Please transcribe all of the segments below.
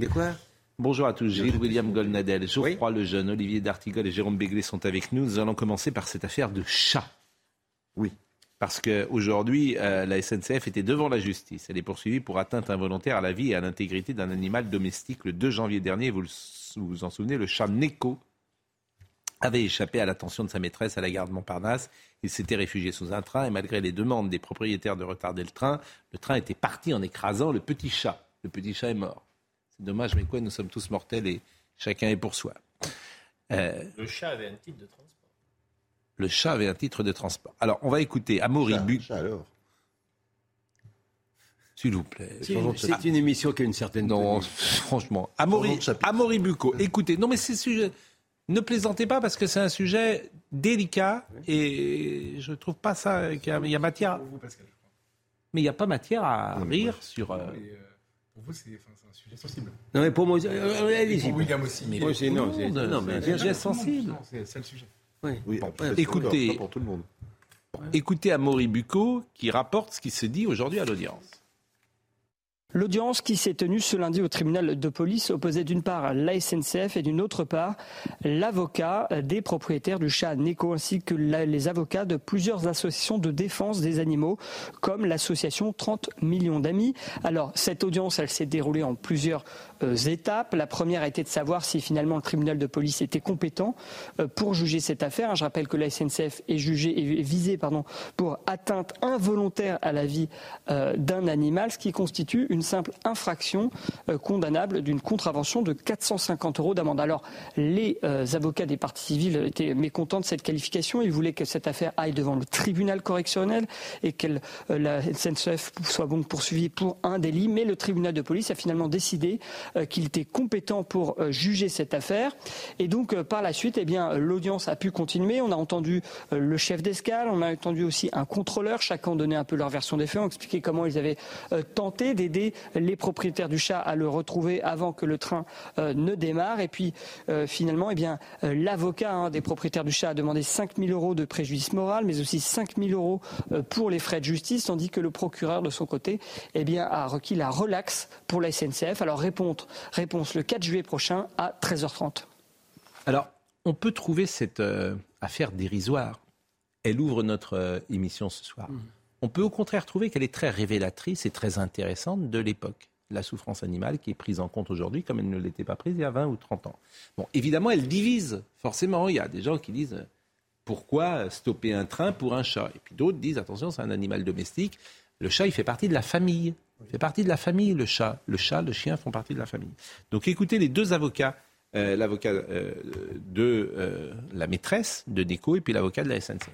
De quoi? Bonjour à tous, Gilles William Golnadel, Geoffroy oui. Lejeune, Olivier D'Artigol et Jérôme Béglé sont avec nous. Nous allons commencer par cette affaire de chat. Oui. Parce qu'aujourd'hui, euh, la SNCF était devant la justice. Elle est poursuivie pour atteinte involontaire à la vie et à l'intégrité d'un animal domestique. Le 2 janvier dernier, vous vous en souvenez, le chat Neko avait échappé à l'attention de sa maîtresse à la gare de Montparnasse. Il s'était réfugié sous un train et malgré les demandes des propriétaires de retarder le train, le train était parti en écrasant le petit chat. Le petit chat est mort. Dommage, mais quoi, nous sommes tous mortels et chacun est pour soi. Euh, le chat avait un titre de transport. Le chat avait un titre de transport. Alors, on va écouter Amaury Chat alors s'il vous plaît. C'est une émission qui a une certaine. Non, franchement. Amaury, Amaury Bucco, écoutez, non mais c'est sujet. Ne plaisantez pas parce que c'est un sujet délicat et je ne trouve pas ça qu'il y, a matière. Mais il n'y a pas matière à rire sur. Euh, euh, pour vous, c'est sujet sensible. Non, mais pour moi, euh, allez-y. Pour William aussi. Mais moi, c'est non, un sujet sensible. C'est le sujet. Oui, oui écoutez, pour tout le monde. Écoutez Amaury Bucco qui rapporte ce qui se dit aujourd'hui à l'audience. L'audience qui s'est tenue ce lundi au tribunal de police opposait d'une part la SNCF et d'une autre part l'avocat des propriétaires du chat Neko ainsi que les avocats de plusieurs associations de défense des animaux comme l'association 30 millions d'amis. Alors cette audience, elle s'est déroulée en plusieurs euh, étapes. La première été de savoir si finalement le tribunal de police était compétent euh, pour juger cette affaire. Je rappelle que la SNCF est jugée et visée pardon, pour atteinte involontaire à la vie euh, d'un animal, ce qui constitue une simple infraction euh, condamnable d'une contravention de 450 euros d'amende. Alors, les euh, avocats des parties civiles étaient mécontents de cette qualification. Ils voulaient que cette affaire aille devant le tribunal correctionnel et que euh, la SNCF soit donc poursuivie pour un délit. Mais le tribunal de police a finalement décidé qu'il était compétent pour juger cette affaire. Et donc, par la suite, eh bien, l'audience a pu continuer. On a entendu le chef d'escale, on a entendu aussi un contrôleur. Chacun donnait un peu leur version des faits, ont expliqué comment ils avaient tenté d'aider les propriétaires du chat à le retrouver avant que le train euh, ne démarre. Et puis euh, finalement, eh bien, euh, l'avocat hein, des propriétaires du chat a demandé 5 000 euros de préjudice moral, mais aussi 5 000 euros pour les frais de justice, tandis que le procureur de son côté eh bien, a requis la relaxe pour la SNCF. Alors réponse, réponse le 4 juillet prochain à 13h30. Alors, on peut trouver cette affaire dérisoire. Elle ouvre notre émission ce soir. Mmh. On peut au contraire trouver qu'elle est très révélatrice et très intéressante de l'époque. La souffrance animale qui est prise en compte aujourd'hui comme elle ne l'était pas prise il y a 20 ou 30 ans. Bon, évidemment, elle divise. Forcément, il y a des gens qui disent pourquoi stopper un train pour un chat? Et puis d'autres disent attention, c'est un animal domestique. Le chat, il fait partie de la famille. Il fait partie de la famille, le chat. Le chat, le chien font partie de la famille. Donc écoutez les deux avocats, euh, l'avocat euh, de euh, la maîtresse de Déco et puis l'avocat de la SNCF.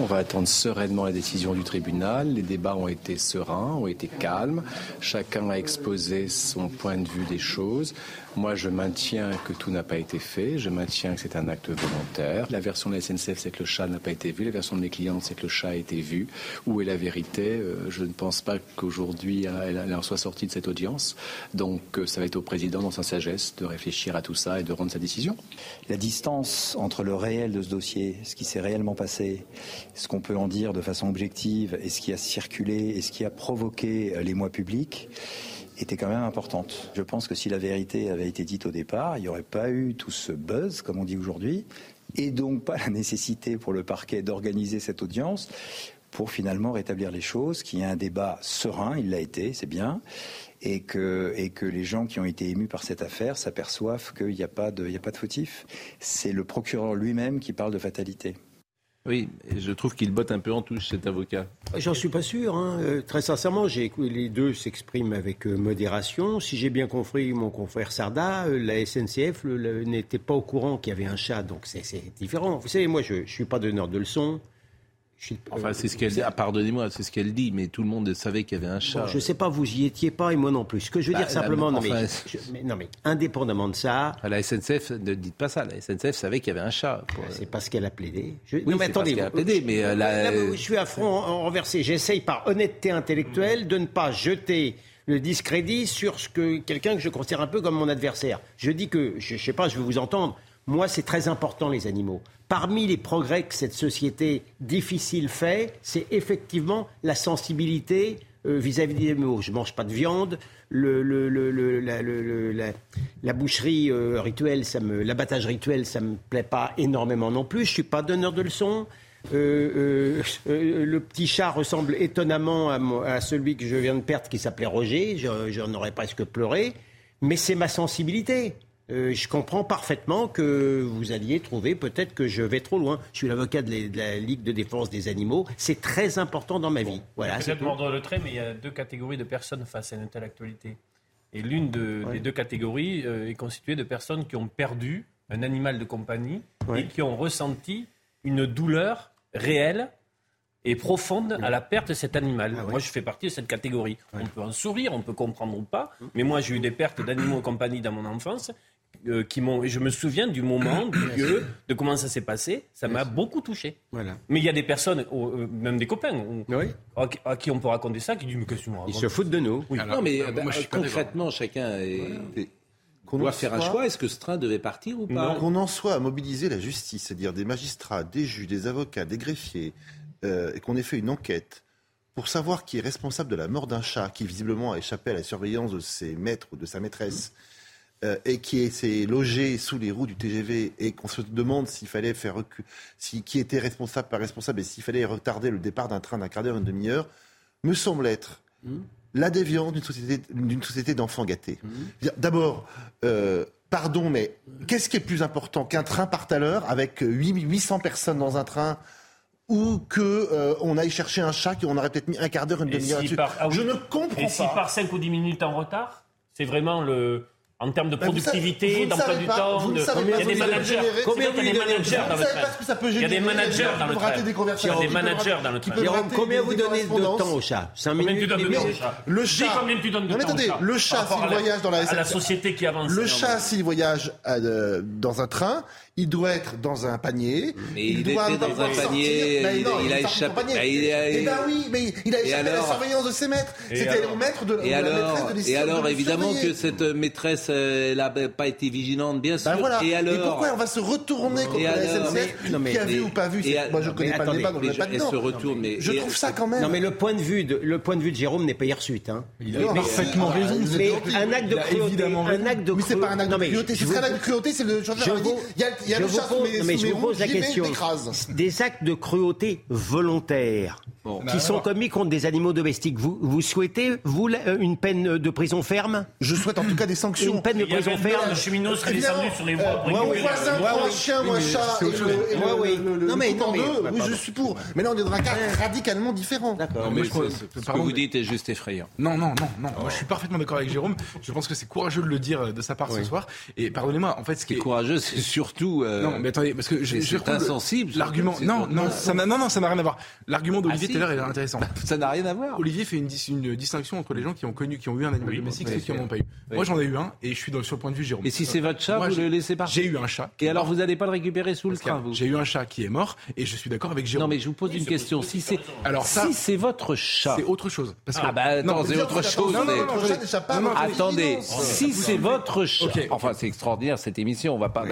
On va attendre sereinement la décision du tribunal. Les débats ont été sereins, ont été calmes. Chacun a exposé son point de vue des choses. Moi, je maintiens que tout n'a pas été fait. Je maintiens que c'est un acte volontaire. La version de la SNCF, c'est que le chat n'a pas été vu. La version de mes clients, c'est que le chat a été vu. Où est la vérité? Euh, Je ne pense pas qu'aujourd'hui, elle en soit sortie de cette audience. Donc, euh, ça va être au président, dans sa sagesse, de réfléchir à tout ça et de rendre sa décision. La distance entre le réel de ce dossier, ce qui s'est réellement passé, ce qu'on peut en dire de façon objective, et ce qui a circulé, et ce qui a provoqué les mois publics, était quand même importante. Je pense que si la vérité avait été dite au départ, il n'y aurait pas eu tout ce buzz, comme on dit aujourd'hui, et donc pas la nécessité pour le parquet d'organiser cette audience pour finalement rétablir les choses, qu'il y ait un débat serein, il l'a été, c'est bien, et que, les gens qui ont été émus par cette affaire s'aperçoivent qu'il n'y a, a pas de fautif. C'est le procureur lui-même qui parle de fatalité. Oui, je trouve qu'il botte un peu en touche cet avocat. J'en suis pas sûr. Hein. Euh, très sincèrement, les deux s'expriment avec euh, modération. Si j'ai bien compris mon confrère Sarda, euh, la SNCF n'était pas au courant qu'il y avait un chat, donc c'est différent. Vous savez, moi, je ne suis pas donneur de leçons. Enfin, c'est ce qu'elle dit. Ah, pardonnez-moi, c'est ce qu'elle dit, mais tout le monde savait qu'il y avait un chat. je ne sais pas, vous y étiez pas et moi non plus. Ce que je veux bah, dire simplement, non, mais, non, mais indépendamment de ça. À la SNCF, ne dites pas ça. La SNCF savait qu'il y avait un chat. C'est parce qu'elle a plaidé. Je... Oui, mais attendez. Parce a plaidé, mais je suis à front renversé. J'essaye par honnêteté intellectuelle de ne pas jeter le discrédit sur ce que quelqu'un que je considère un peu comme mon adversaire. Je dis que, je ne sais pas, je veux vous entendre. Moi, c'est très important les animaux. Parmi les progrès que cette société difficile fait, c'est effectivement la sensibilité euh, vis-à-vis des animaux. Je ne mange pas de viande. Le, la, boucherie euh, rituelle, l'abattage rituel, ça me plaît pas énormément non plus. Je suis pas donneur de leçons. Euh, le petit chat ressemble étonnamment à, celui que je viens de perdre qui s'appelait Roger. J'en aurais presque pleuré. Mais c'est ma sensibilité. Euh, je comprends parfaitement que vous alliez trouver peut-être que je vais trop loin. Je suis l'avocat de, la Ligue de défense des animaux. C'est très important dans ma vie. Voilà, peut-être mordre le trait, mais il y a deux catégories de personnes face à une telle actualité. Et l'une des deux catégories euh, est constituée de personnes qui ont perdu un animal de compagnie et qui ont ressenti une douleur réelle et profonde à la perte de cet animal. Ah moi, je fais partie de cette catégorie. On peut en sourire, on peut comprendre ou pas, mais moi, j'ai eu des pertes d'animaux de compagnie dans mon enfance euh, qui m'ont. Je me souviens du moment, du lieu, de comment ça s'est passé. Ça m'a beaucoup touché. Voilà. Mais il y a des personnes, euh, même des copains, à, qui on peut raconter ça, qui disent mais qu'est-ce que Ils se foutent de nous. non, mais euh, bah, concrètement, chacun doit faire un choix. Est-ce que ce train devait partir ou pas Qu'on en soit à mobiliser la justice, c'est-à-dire des magistrats, des juges, des avocats, des greffiers, et qu'on ait fait une enquête pour savoir qui est responsable de la mort d'un chat qui visiblement a échappé à la surveillance de ses maîtres ou de sa maîtresse. Euh, et qui s'est logé sous les roues du TGV et qu'on se demande s'il fallait faire recul, si, qui était responsable, pas responsable, et s'il fallait retarder le départ d'un train d'un quart d'heure, une demi-heure, me semble être mmh. la déviance d'une société, d'une société d'enfants gâtés. Mmh. D'abord, euh, pardon, mais qu'est-ce qui est plus important qu'un train parte à l'heure avec 800 personnes dans un train ou que euh, on aille chercher un chat qu'on aurait peut-être mis un quart d'heure, une demi-heure. Ah Je ne comprends pas. Et s'il part 5 ou 10 minutes en retard, c'est vraiment le en termes de productivité, d'emploi du temps. De... Il y a des managers. Combien vous donnez managers dans le train Il y a des managers dans le train. Il y a des managers dans le train. Combien vous donnez de temps au chat 5 minutes Le chat. Combien tu donnes de temps attendez, le chat s'il voyage dans la la société qui avance. Le chat s'il voyage euh, dans un train, il doit être dans un panier. Mais il, doit était dans un panier. il, il, a échappé. Bah, eh ben oui, mais il a échappé à la surveillance de ses maîtres. C'était le maître de, et alors, Et alors, évidemment que cette maîtresse, elle n'a pas été vigilante, bien sûr. Et alors Et pourquoi on va se retourner contre la SNCF Qui a vu ou pas vu Moi, je ne connais pas le débat, donc je pas se retourne, mais je trouve ça quand même. Non, mais le point de vue de le point de vue de Jérôme n'est pas hirsute. Hein. Il a parfaitement raison. Mais un acte de cruauté, un acte de Mais c'est pas un acte de cruauté. Ce serait un acte de cruauté, c'est le chauffeur. Il y a le chat mais je vous pose la question. Des actes de cruauté volontaires qui sont commis contre des animaux domestiques. Vous, vous souhaitez, vous, euh, une peine de prison ferme? Je souhaite en tout cas des sanctions. Une peine de prison ferme. Le cheminot serait descendu sur les voies. Moi, oui, moi, chien, moi, chat. Moi, oui. Non, mais non, mais oui, je suis pour. Mais là, on est dans un cas radicalement différent. D'accord. Mais ce que vous dites est juste effrayant. Non, non, non, non. Moi, je suis parfaitement d'accord avec Jérôme. Je pense que c'est courageux de le dire de sa part ce soir. Et pardonnez-moi, en fait, ce qui est courageux, c'est surtout. Euh, non, mais attendez, parce que c'est insensible. L'argument, non, non, ça n'a, non, non, ça n'a rien à voir. L'argument d'Olivier ah, à l'heure est intéressant. Ça n'a rien à voir. Olivier fait une, une, distinction entre les gens qui ont connu, qui ont eu un animal domestique et ceux qui n'en ont pas eu. Moi, j'en ai eu un et je suis dans, sur le point de vue Jérôme. Et si c'est votre chat, vous le laissez partir J'ai eu un chat. Et alors, vous n'allez pas le récupérer sous le train, vous J'ai eu un chat qui est mort et je suis d'accord avec Jérôme. Non, mais je vous pose une question. Si c'est, alors si c'est votre chat, c'est autre chose. ah bah non, c'est autre chose. Non, non, non, attendez. Si c'est votre chat, enfin, c'est extraordinaire cette émission. On va pas.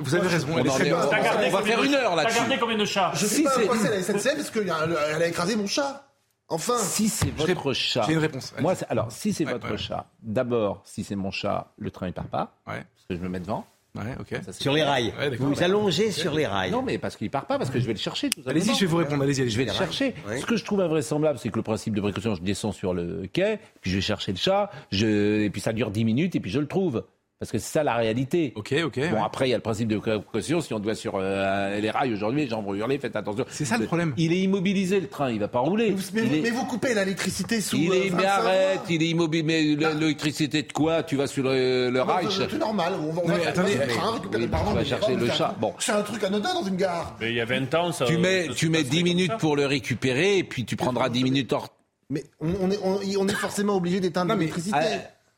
Vous avez raison. On, va faire une heure là-dessus. T'as gardé combien de chats Je sais pas à quoi c'est la SNCF parce qu'elle a écrasé mon chat. Enfin. Si c'est votre chat. J'ai une réponse. Moi, alors, si c'est votre chat, d'abord, si c'est mon chat, le train ne part pas. Ouais. Parce que je me mets devant. Ouais, ok. sur les rails. vous vous allongez sur les rails. Non, mais parce qu'il part pas, parce que je vais le chercher. Allez-y, je vais vous répondre. Allez-y, je vais le chercher. Ce que je trouve invraisemblable, c'est que le principe de précaution, je descends sur le quai, puis je vais chercher le chat, je... et puis ça dure 10 minutes, et puis je le trouve. Parce que c'est ça la réalité. Ok, ok. Bon, après, il y a le principe de précaution. Si on doit sur euh, les rails aujourd'hui, les gens vont hurler, faites attention. C'est ça le problème. Il est immobilisé, le train, il va pas rouler. Mais, il vous, est... mais vous coupez l'électricité sous. Il est, euh, mais 25 arrête, il est immobile. Mais Bah. l'électricité de quoi? Tu vas sur le, le Non, Reich c'est tout normal. On va, on Non, mais attendez, le mais- train, récupérer- oui, pardon, on va mais chercher le chat. Bon. C'est un truc anodin dans une gare. Mais il y a 20 ans, ça. Tu mets, ça tu mets passait 10 comme minutes pour le récupérer, et puis tu prendras 10 minutes hors. Mais on, on est, on, on est forcément obligé d'éteindre mais- l'électricité.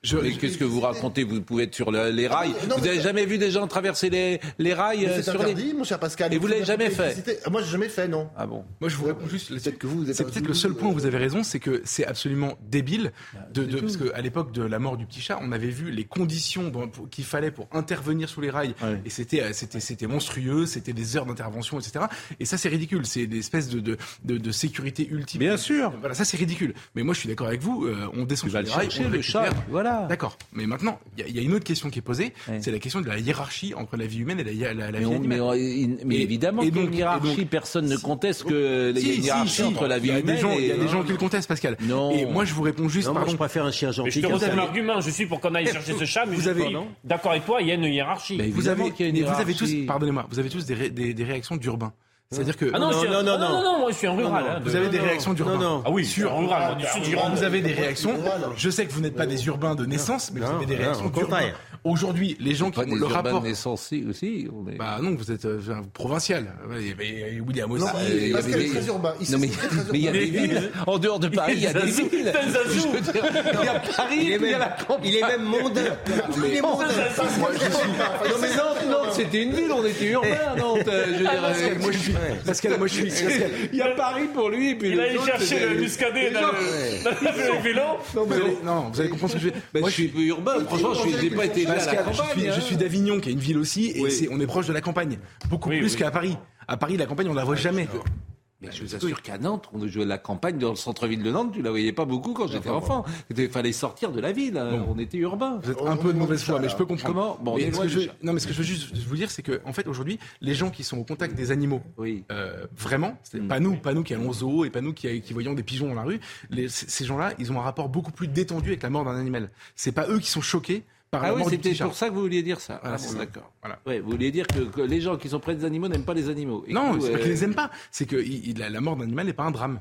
Ah, Je- mais qu'est-ce que vous racontez Vous pouvez être sur le- les rails. non, vous mais avez ça- jamais vu des gens traverser les, les rails Mais euh, sur interdit, les. mon cher Pascal. Et vous faut l'avez jamais fait. Ah, Moi, j'ai jamais fait, non. Ah bon Moi, je vous réponds juste là-dessus. Peut-être que vous, vous êtes C'est peut-être le seul point où vous avez raison, c'est que c'est absolument débile Bah, de, de- parce qu'à l'époque de la mort du petit chat, on avait vu les conditions qu'il fallait pour intervenir sous les rails, Ouais. et c'était euh, c'était c'était monstrueux, c'était des heures d'intervention, etc. Et ça, c'est ridicule. C'est des espèces de de, de, de sécurité ultime. Bien sûr. Voilà, ça c'est ridicule. Mais moi, je suis d'accord avec vous. euh, on descend Tu sur les le rails, chercher, on le chat. Voilà. D'accord. Mais maintenant, il y, a- il y a une autre question qui est posée. Ouais. C'est la question de la hiérarchie entre la vie humaine et la, la, la Mais, vie on- animale. mais on- il- mais Et- évidemment et donc- une et hiérarchie, donc- personne ne conteste que il y a Si, une si, hiérarchie si. entre la vie il y a humaine des gens, il y a des gens qui le contestent, Pascal. Non. Et moi, je vous réponds juste, Non, moi, pardon. je préfère un chien Mais gentil. je te l'argument, je suis pour qu'on aille chercher ce chat, mais Vous avez- d'accord avec toi, il y a une hiérarchie. Mais Vous avez, vous avez tous, hiérarchie. pardonnez-moi, vous avez tous des, ré- des, des réactions d'urbains. C'est-à-dire que Ah non, Non, je suis un- non, non, non, non. non, moi je suis un rural. hein, de- vous avez des non, réactions d'urbains. non, non. Ah oui, Sur- rural, du sud du Rhône. Vous avez des réactions. Je sais que vous n'êtes pas des urbains de naissance, mais vous avez des réactions d'urbains. Aujourd'hui, les gens qui Pas ont des le rapport. de naissance aussi, aussi. on est- Bah non, vous êtes euh, provincial. Il y avait William aussi. Non, il y Pascal avait très urbain. Il Non mais mais il y a des villes. En dehors de Paris, il y a des villes. Il y a Paris, Il y a la même, campagne. il est même mondain. Il est mondain. Non mais Nantes, Nantes, c'était une ville, on était urbain, Nantes. euh, Je veux dire, Pascal, euh, moi je suis. Il y a Paris pour lui, et puis Il allait chercher le muscadet dans le dans le vélo. Non, vous allez, non, vous allez comprendre ce que je veux dire. Moi, je suis peu urbain, franchement, je n'ai pas été élevé à la je hein. suis d'Avignon, qui est une ville aussi, et Oui. c'est, on est proche de la campagne. Beaucoup Oui, plus oui. qu'à Paris. À Paris, la campagne, on la voit jamais. Mais je vous assure qu'à Nantes, on jouait la campagne dans le centre-ville de Nantes, tu la voyais pas beaucoup quand j'étais enfant. Il fallait sortir de la ville, hein. on était urbain. Vous êtes On- un peu de mauvaise foi, mais je peux comprendre. Comment Bon, Mais est que je, non, mais ce que je veux juste vous dire, c'est que, en fait, aujourd'hui, les gens qui sont au contact des animaux, Oui. euh, vraiment, c'est Mm. pas nous, pas nous qui allons au zoo et pas nous qui, qui voyons des pigeons dans la rue. Les- ces gens-là, ils ont un rapport beaucoup plus détendu avec la mort d'un animal. C'est pas eux qui sont choqués par Ah la oui, mort du c'était petit chat. pour ça que vous vouliez dire ça. Voilà, Ah, bon, d'accord. Voilà. Ouais, vous vouliez dire que, que les gens qui sont près des animaux n'aiment pas les animaux. Et Non, c'est pas euh, qu'ils les aiment pas. C'est que il- la, la mort d'un animal n'est pas un drame.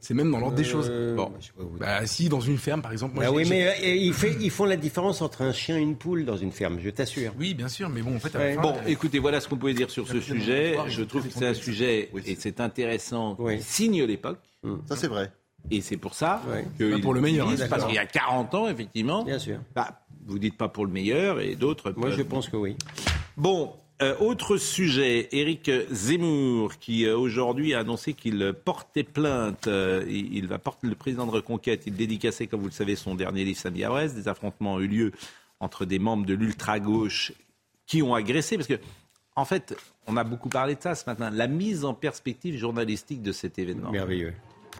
C'est même dans l'ordre des choses. Euh, Bon. pas dire. Bah, si, dans une ferme, par exemple. moi, Ah j'ai- oui, mais euh, ils, fait- ils font la différence entre un chien et une poule dans une ferme, je t'assure. Oui, bien sûr, mais bon, en fait, Ouais. fin, Bon, euh, écoutez, voilà ce qu'on pouvait dire sur ce sujet. Je trouve que c'est un sujet, Oui, et c'est intéressant, Oui. qui signe l'époque. Ça, c'est vrai. Et c'est pour ça Ouais. que Pas ils pour le meilleur, hein, parce qu'il y a 40 ans, effectivement. Bien sûr. Bah, vous dites pas pour le meilleur et d'autres. Moi, peuvent. je pense que oui. Bon, euh, autre sujet, Éric Zemmour, qui euh, aujourd'hui a annoncé qu'il portait plainte. euh, il, il va porter le président de Reconquête. Il dédicaçait, comme vous le savez, son dernier livre samedi à Brest. Des affrontements ont eu lieu entre des membres de l'ultra-gauche qui ont agressé. Parce que, en fait, on a beaucoup parlé de ça ce matin. La mise en perspective journalistique de cet événement. Merveilleux.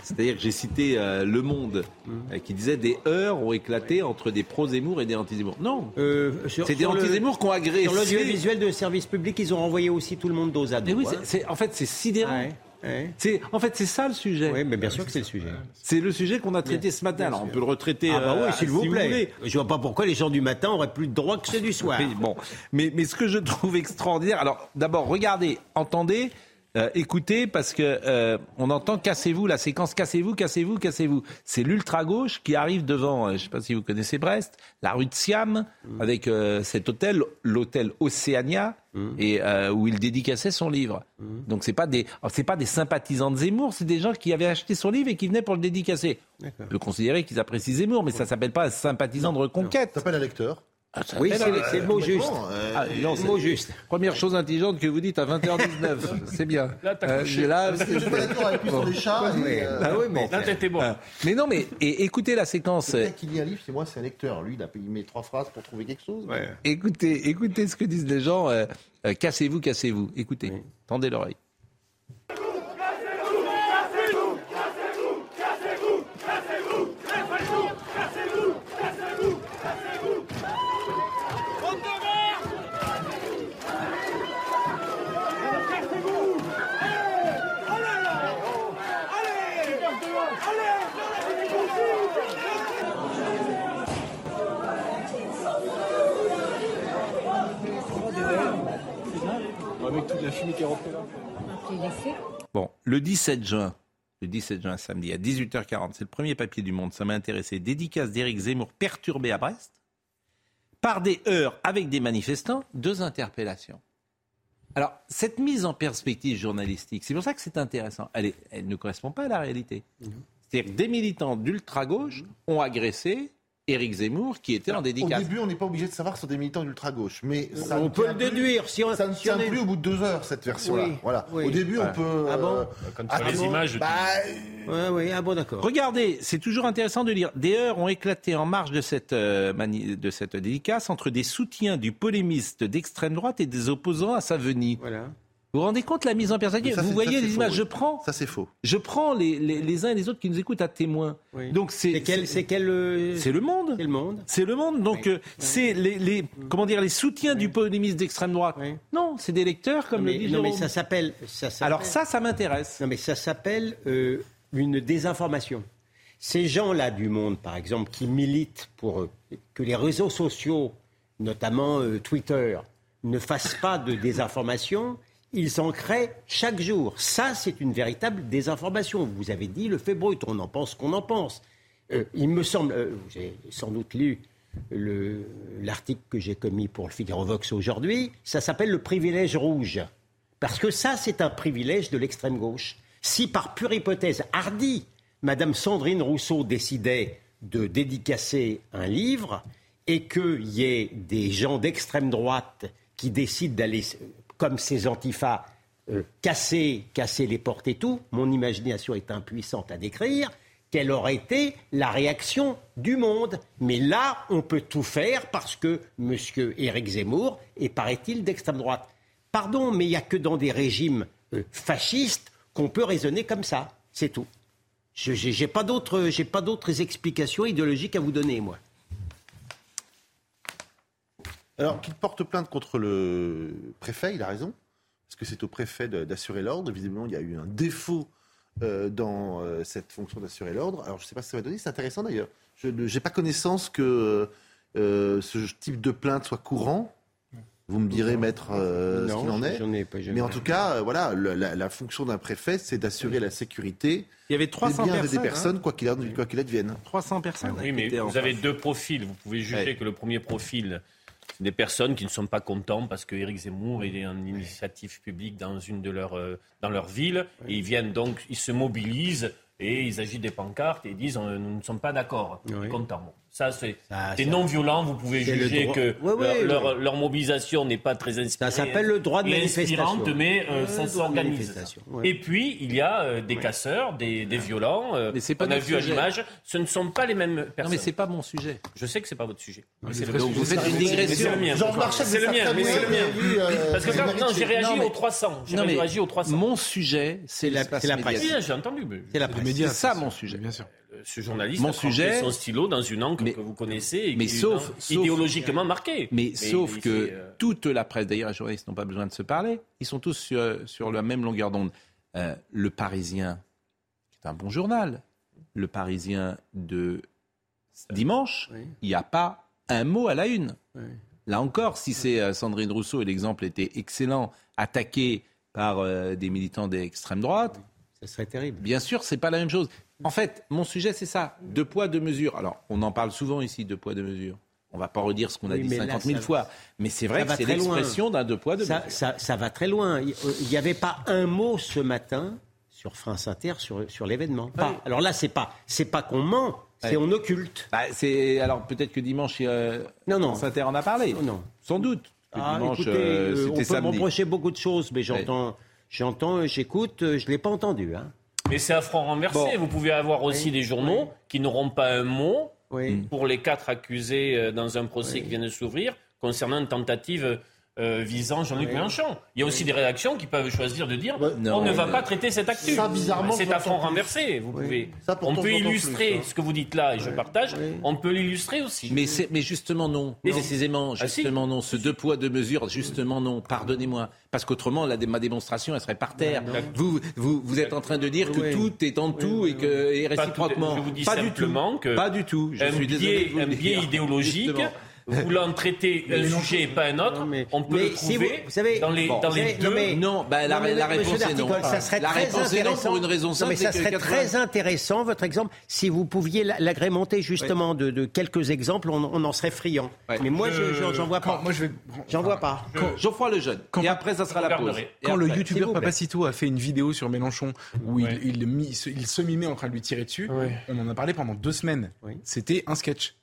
C'est-à-dire que j'ai cité euh, Le Monde, Mmh. euh, qui disait des heures ont éclaté entre des pro-Zemmour et des anti-Zemmour. Non, Euh, c'est des anti-Zemmour qui ont agressé. Sur l'audiovisuel de service public, ils ont renvoyé aussi tout le monde dos à dos. Mais oui, hein. en fait, c'est sidérant. Ouais, ouais. C'est, en fait, c'est ça le sujet. Oui, mais bien sûr que c'est le sujet. C'est le sujet qu'on a traité ce matin. Alors, on peut le retraiter. Ah bah oui, s'il si vous plaît. voulez. Je vois pas pourquoi les gens du matin auraient plus de droit que ceux du soir. Mais bon, mais, mais ce que je trouve extraordinaire. Alors, d'abord, regardez, entendez. Euh, écoutez, parce que euh, on entend cassez-vous la séquence cassez-vous, cassez-vous, cassez-vous. C'est l'ultra gauche qui arrive devant. euh, je ne sais pas si vous connaissez Brest, la rue de Siam, avec euh, cet hôtel, l'hôtel Océania, et euh, où il dédicaçait son livre. Donc c'est pas des, alors, c'est pas des sympathisants de Zemmour, c'est des gens qui avaient acheté son livre et qui venaient pour le dédicacer. On peut considérer qu'ils apprécient Zemmour, mais ça s'appelle pas un sympathisant de reconquête. Ça s'appelle un lecteur. Ah, Oui, c'est c'est le mot Mais juste. bon, euh, ah, non, Le c'est mot juste. Première chose intelligente que vous dites à 20h19. c'est bien. Là, t'as Euh, là, d'accord avec sur les chats. et, euh, Ah oui, mais, Là, t'étais bon. Ah. mais non, mais et, écoutez la séquence. Le mec qui lit un livre, c'est moi, c'est un lecteur. Lui, il, a, il met trois phrases pour trouver quelque chose. Écoutez, écoutez ce que disent les gens. euh, euh, cassez-vous, cassez-vous. Écoutez, tendez l'oreille. Avec toute la fumée qui est rentrée là. Bon, le 17 juin, le 17 juin samedi à 18h40, c'est le premier papier du Monde, ça m'a intéressé. Dédicace d'Éric Zemmour perturbé à Brest par des heurts avec des manifestants, deux interpellations. Alors, cette mise en perspective journalistique, c'est pour ça que c'est intéressant. Elle, est- elle ne correspond pas à la réalité. C'est-à-dire que des militants d'ultra-gauche ont agressé Éric Zemmour qui était en Au dédicace. début, on n'est pas obligé de savoir sont des militants d'ultra-gauche. Mais ça On peut le plus- déduire. Si on, Ça ne si tient on est- plus au bout de deux heures, cette version-là. Oui, Voilà. oui. Au début, on peut. Ah bon euh, Quand tu vois les images, Bah, Ouais, ouais, ah bon, d'accord. Regardez, c'est toujours intéressant de lire. Des heurts ont éclaté en marge de cette, euh, mani- de cette dédicace entre des soutiens du polémiste d'extrême droite et des opposants à sa venue. Voilà. Vous vous rendez compte la mise en perspective Vous voyez ça, les images. faux, Je prends, ça, c'est faux. je prends les, les, les uns et les autres qui nous écoutent à témoin. Oui. Donc c'est C'est quel, c'est quel, euh, c'est le monde. c'est le monde. C'est le monde. Donc Oui. euh, c'est les, les comment dire les soutiens du polémiste d'extrême droite. Oui. Non, c'est des lecteurs comme non, mais, le dit non, mais ça s'appelle. Alors ça, ça m'intéresse. Non, mais ça s'appelle euh, une désinformation. Ces gens-là du monde, par exemple, qui militent pour que les réseaux sociaux, notamment euh, Twitter, ne fassent pas de désinformation, ils en créent chaque jour. Ça, c'est une véritable désinformation. Vous avez dit le fait brut, on en pense qu'on en pense. Euh, il me semble, euh, vous avez sans doute lu le- l'article que j'ai commis pour le Figaro Vox aujourd'hui, ça s'appelle le privilège rouge. Parce que ça, c'est un privilège de l'extrême gauche. Si par pure hypothèse hardie, Madame Sandrine Rousseau décidait de dédicacer un livre et qu'il y ait des gens d'extrême droite qui décident d'aller, comme ces antifas, euh, casser, les portes et tout, mon imagination est impuissante à décrire, quelle aurait été la réaction du monde. Mais là, on peut tout faire parce que M. Éric Zemmour est, paraît-il, d'extrême droite. Pardon, mais il n'y a que dans des régimes euh, fascistes qu'on peut raisonner comme ça. C'est tout. Je n'ai pas d'autres j'ai pas d'autres explications idéologiques à vous donner, moi. Alors, qu'il porte plainte contre le préfet, il a raison, parce que c'est au préfet d'assurer l'ordre. Visiblement, il y a eu un défaut euh, dans euh, cette fonction d'assurer l'ordre. Alors, je ne sais pas ce que ça va donner, c'est intéressant d'ailleurs. Je n'ai pas connaissance que euh, ce type de plainte soit courant. Vous me direz, maître, euh, ce qu'il en est. j'en ai pas. Mais en tout cas, euh, voilà, la, la fonction d'un préfet, c'est d'assurer la sécurité Il y avait des 300 biens et personnes. des personnes, hein. quoi qu'il advienne. quoi qu'il advienne. 300 personnes. Oui, mais vous avez deux profils. Vous pouvez juger Ouais. que le premier profil, des personnes qui ne sont pas contents parce que Éric Zemmour il est en initiative publique dans une de leurs euh, dans leur ville et ils viennent donc ils se mobilisent et ils agitent des pancartes et ils disent euh, nous ne sommes pas d'accord, Oui. contents. Ça c'est Ça, c'est ça- non violent. Vous pouvez juger droit- que leur, ouais. leur- leur mobilisation n'est pas très inspirée. Ça s'appelle le droit de et manifestation. mais euh, ça s'organise. ouais. Et puis il y a euh, des casseurs, des, des violents. euh, Mais c'est pas on a vu à l'image. Ce ne sont pas les mêmes Non, personnes. mais c'est pas mon sujet. Je sais que c'est pas votre sujet. Mais le. Donc vous faites une digression. C'est le mien, c'est le mien. Parce que non, j'ai réagi Non, aux 300. J'ai Non, réagi aux 300. Mon sujet, c'est la- l'espace c'est la presse. j'ai entendu. C'est presse. ça, mon sujet. Bien sûr. Ce journaliste Mon a sujet- son stylo dans une encre Mais- que vous connaissez et mais qui est sauf- dans- sauf- idéologiquement marquée. Mais sauf que euh, toute la presse, d'ailleurs les journalistes n'ont pas besoin de se parler, ils sont tous sur, sur la même longueur d'onde. Euh, le Parisien, c'est un bon journal. Le Parisien de dimanche, Oui. il n'y a pas un mot à la une. Oui. Là encore, si c'est euh, Sandrine Rousseau et l'exemple était excellent, attaqué par euh, des militants d'extrême droite, Ça serait terrible. Bien sûr, c'est pas la même chose. En fait, mon sujet, c'est ça. Deux poids, deux mesures. Alors, on en parle souvent ici, deux poids, deux mesures. On va pas redire ce qu'on a Oui, dit mais là, 50 000 ça- fois. Mais c'est vrai ça que va c'est très loin. l'expression d'un deux poids, deux Ça, mesures. ça, ça va très loin. Il n'y avait pas un mot ce matin sur France Inter sur, sur l'événement. Alors là, c'est pas c'est pas qu'on ment, c'est on occulte. Bah, c'est alors peut-être que dimanche, euh, Non, non. France Inter en a parlé. Non, non. Sans doute. Ah, dimanche, écoutez, euh, euh, on c'était peut m'emprocher beaucoup de choses, mais j'entends, j'entends, j'écoute, euh, je l'ai pas entendu. Hein. Mais c'est à front renversé. Bon. Vous pouvez avoir aussi Oui. des journaux qui n'auront pas un mot Oui. pour les quatre accusés euh, dans un procès qui vient de s'ouvrir concernant une tentative euh, visant Jean-Luc Oui. Mélenchon. Il y a aussi des rédactions qui peuvent choisir de dire non, on ne va mais- pas traiter cette actu. Ça, bizarrement, C'est à plus. renversé. Vous Oui. pouvez. Ça, on peut illustrer plus, hein. ce que vous dites là et je partage. Oui. On peut l'illustrer aussi. Mais, justement non, Non. précisément, Ah, si. justement non, ce deux poids deux mesures, justement non, pardonnez-moi, parce qu'autrement la, ma démonstration elle serait par terre. Vous, vous, vous êtes en train de dire que Oui. tout est en tout et que et Pas tout- réciproquement, je vous dis pas du simplement tout, que pas du tout. Je un suis désolé un biais idéologique Justement. Voulant traiter un sujet et pas un autre, on peut le trouver vous, savez, dans les, dans les deux. Non, bah, la, la réponse est non. Ça serait la très réponse est non pour une raison simple. mais ça serait très intéressant, votre exemple, si vous pouviez l'agrémenter justement de, de, quelques exemples, on, on en serait friand. Mais moi, je j'en vois pas. Moi, je vais. J'en vois pas. Geoffroy Lejeune. Et après, ça sera la pause. Quand le youtubeur Papacito a fait une vidéo sur Mélenchon où il, il, se mimait en train de lui tirer dessus, on en a parlé pendant deux semaines. C'était un sketch.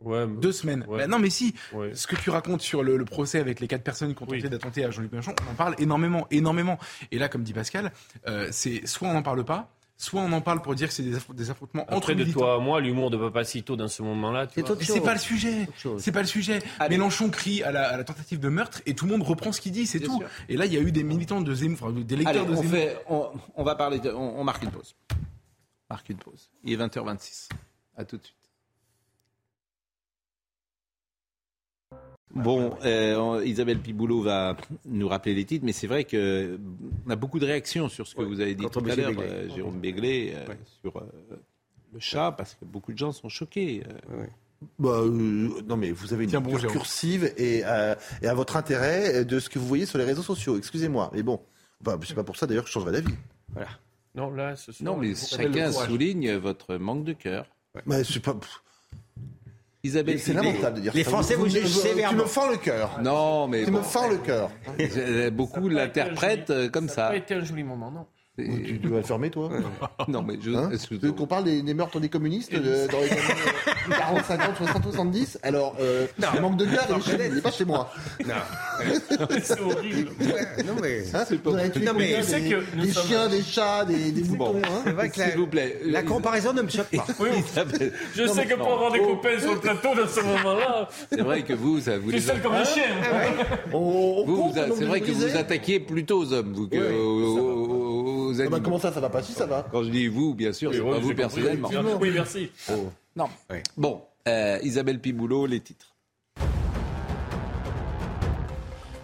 Ouais, Deux semaines. ouais. Bah, non, mais si, Ouais. ce que tu racontes sur le, le procès avec les quatre personnes qui ont tenté Oui. d'attenter à Jean-Luc Mélenchon, on en parle énormément, énormément. Et là, comme dit Pascal, euh, c'est soit on n'en parle pas, soit on en parle pour dire que c'est des, affr- des affrontements entre Après, de militants. toi à moi, l'humour de Papacito dans ce moment-là, tu C'est pas le sujet. C'est pas le sujet. Mélenchon crie à la, à la tentative de meurtre et tout le monde reprend ce qu'il dit, c'est tout. sûr. Et là, il y a eu des militants de Zemmour, enfin, des lecteurs Allez, de on, Zemmour. fait, on, on va parler, de- on, on marque une pause. Marque une pause. Il est 20h26. À tout de suite. Bon, euh, Isabelle Piboulot va nous rappeler les titres, mais c'est vrai que on a beaucoup de réactions sur ce que Ouais, vous avez dit tout à l'heure, euh, Jérôme Béglé, euh, sur euh, le chat, parce que beaucoup de gens sont choqués. euh. Bah, euh, non, mais vous avez une Tiens bon, cursive et, euh, et à votre intérêt de ce que vous voyez sur les réseaux sociaux. Excusez-moi, mais bon, bah, c'est pas pour ça d'ailleurs que je changerai d'avis. Non, là, ce soir, Non, mais chacun souligne votre manque de cœur. Mais c'est pas. pff, Isabelle C'est lamentable de dire Les ça. Français vous jugent Tu sévèrement. me fends le cœur. Non, mais Tu bon, me fends le cœur. beaucoup l'interprètent euh, comme Ça ça. n'a pas été un joli moment, non. C'est- Tu, tu vas le fermer, toi Non, mais je, Hein Tu veux qu'on parle des, des meurtres des communistes de- dans les années euh, 40, 50, 60, 70 Alors, euh, le manque de cœur, il n'est pas chez moi. C'est horrible. Non, mais. Hein Non, mais combien tu sais des, que des sommes- chiens, des chats, des, des moutons. Hein C'est vrai que la, S'il vous plaît. la euh, comparaison ne me choque pas. Oui, je sais que pour avoir des copains sur le plateau dans ce moment-là, C'est vrai que vous, ça vous tu seul comme un chien. on, on Vous, compte vous a- le nombre c'est vrai que vous vous attaquiez plutôt aux hommes, vous, aux, Ah bah. Comment ça, ça va pas Si, ça va? Quand je dis vous, bien sûr, c'est pas vous personnellement. Oui, merci. Non. Bon, euh, Isabelle Piboulot, les titres.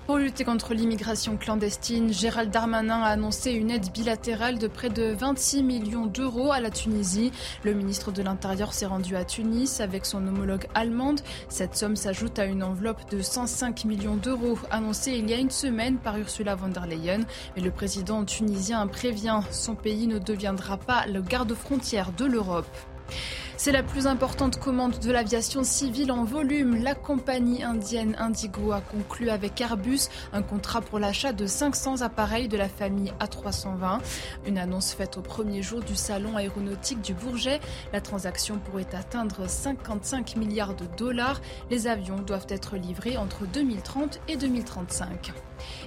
Pour lutter contre l'immigration clandestine, Gérald Darmanin a annoncé une aide bilatérale de près de 26 millions d'euros à la Tunisie. Le ministre de l'Intérieur s'est rendu à Tunis avec son homologue allemande. Cette somme s'ajoute à une enveloppe de 105 millions d'euros annoncée il y a une semaine par Ursula von der Leyen. Mais le président tunisien prévient son pays ne deviendra pas le garde-frontière de l'Europe. C'est la plus importante commande de l'aviation civile en volume. La compagnie indienne Indigo a conclu avec Airbus un contrat pour l'achat de 500 appareils de la famille A320. Une annonce faite au premier jour du salon aéronautique du Bourget. La transaction pourrait atteindre 55 milliards de dollars. Les avions doivent être livrés entre 2030 et 2035.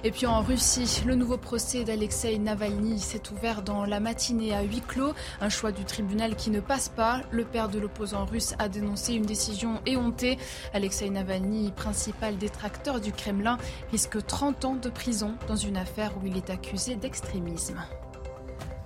Et puis en Russie, le nouveau procès d'Alexei Navalny s'est ouvert dans la matinée à huis clos. Un choix du tribunal qui ne passe pas. Le père de l'opposant russe a dénoncé une décision éhontée. Alexei Navalny, principal détracteur du Kremlin, risque 30 ans de prison dans une affaire où il est accusé d'extrémisme.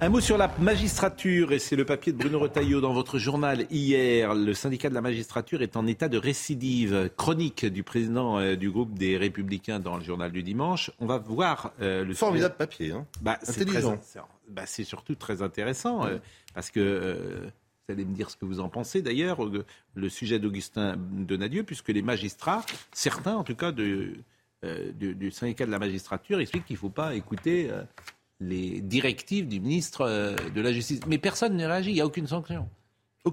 Un mot sur la magistrature, et c'est le papier de Bruno Retailleau dans votre journal hier. Le syndicat de la magistrature est en état de récidive chronique du président euh, du groupe des Républicains dans le journal du dimanche. On va voir euh, le Formidable papier. Hein. Bah, c'est Intelligent. très- c'est- bah, c'est surtout très intéressant euh, parce que euh, vous allez me dire ce que vous en pensez d'ailleurs le sujet d'Augustin Donadieu puisque les magistrats, certains en tout cas de, du, du syndicat de la magistrature expliquent qu'il ne faut pas écouter les directives du ministre euh, de la Justice. Mais personne ne réagit, il n'y a aucune sanction.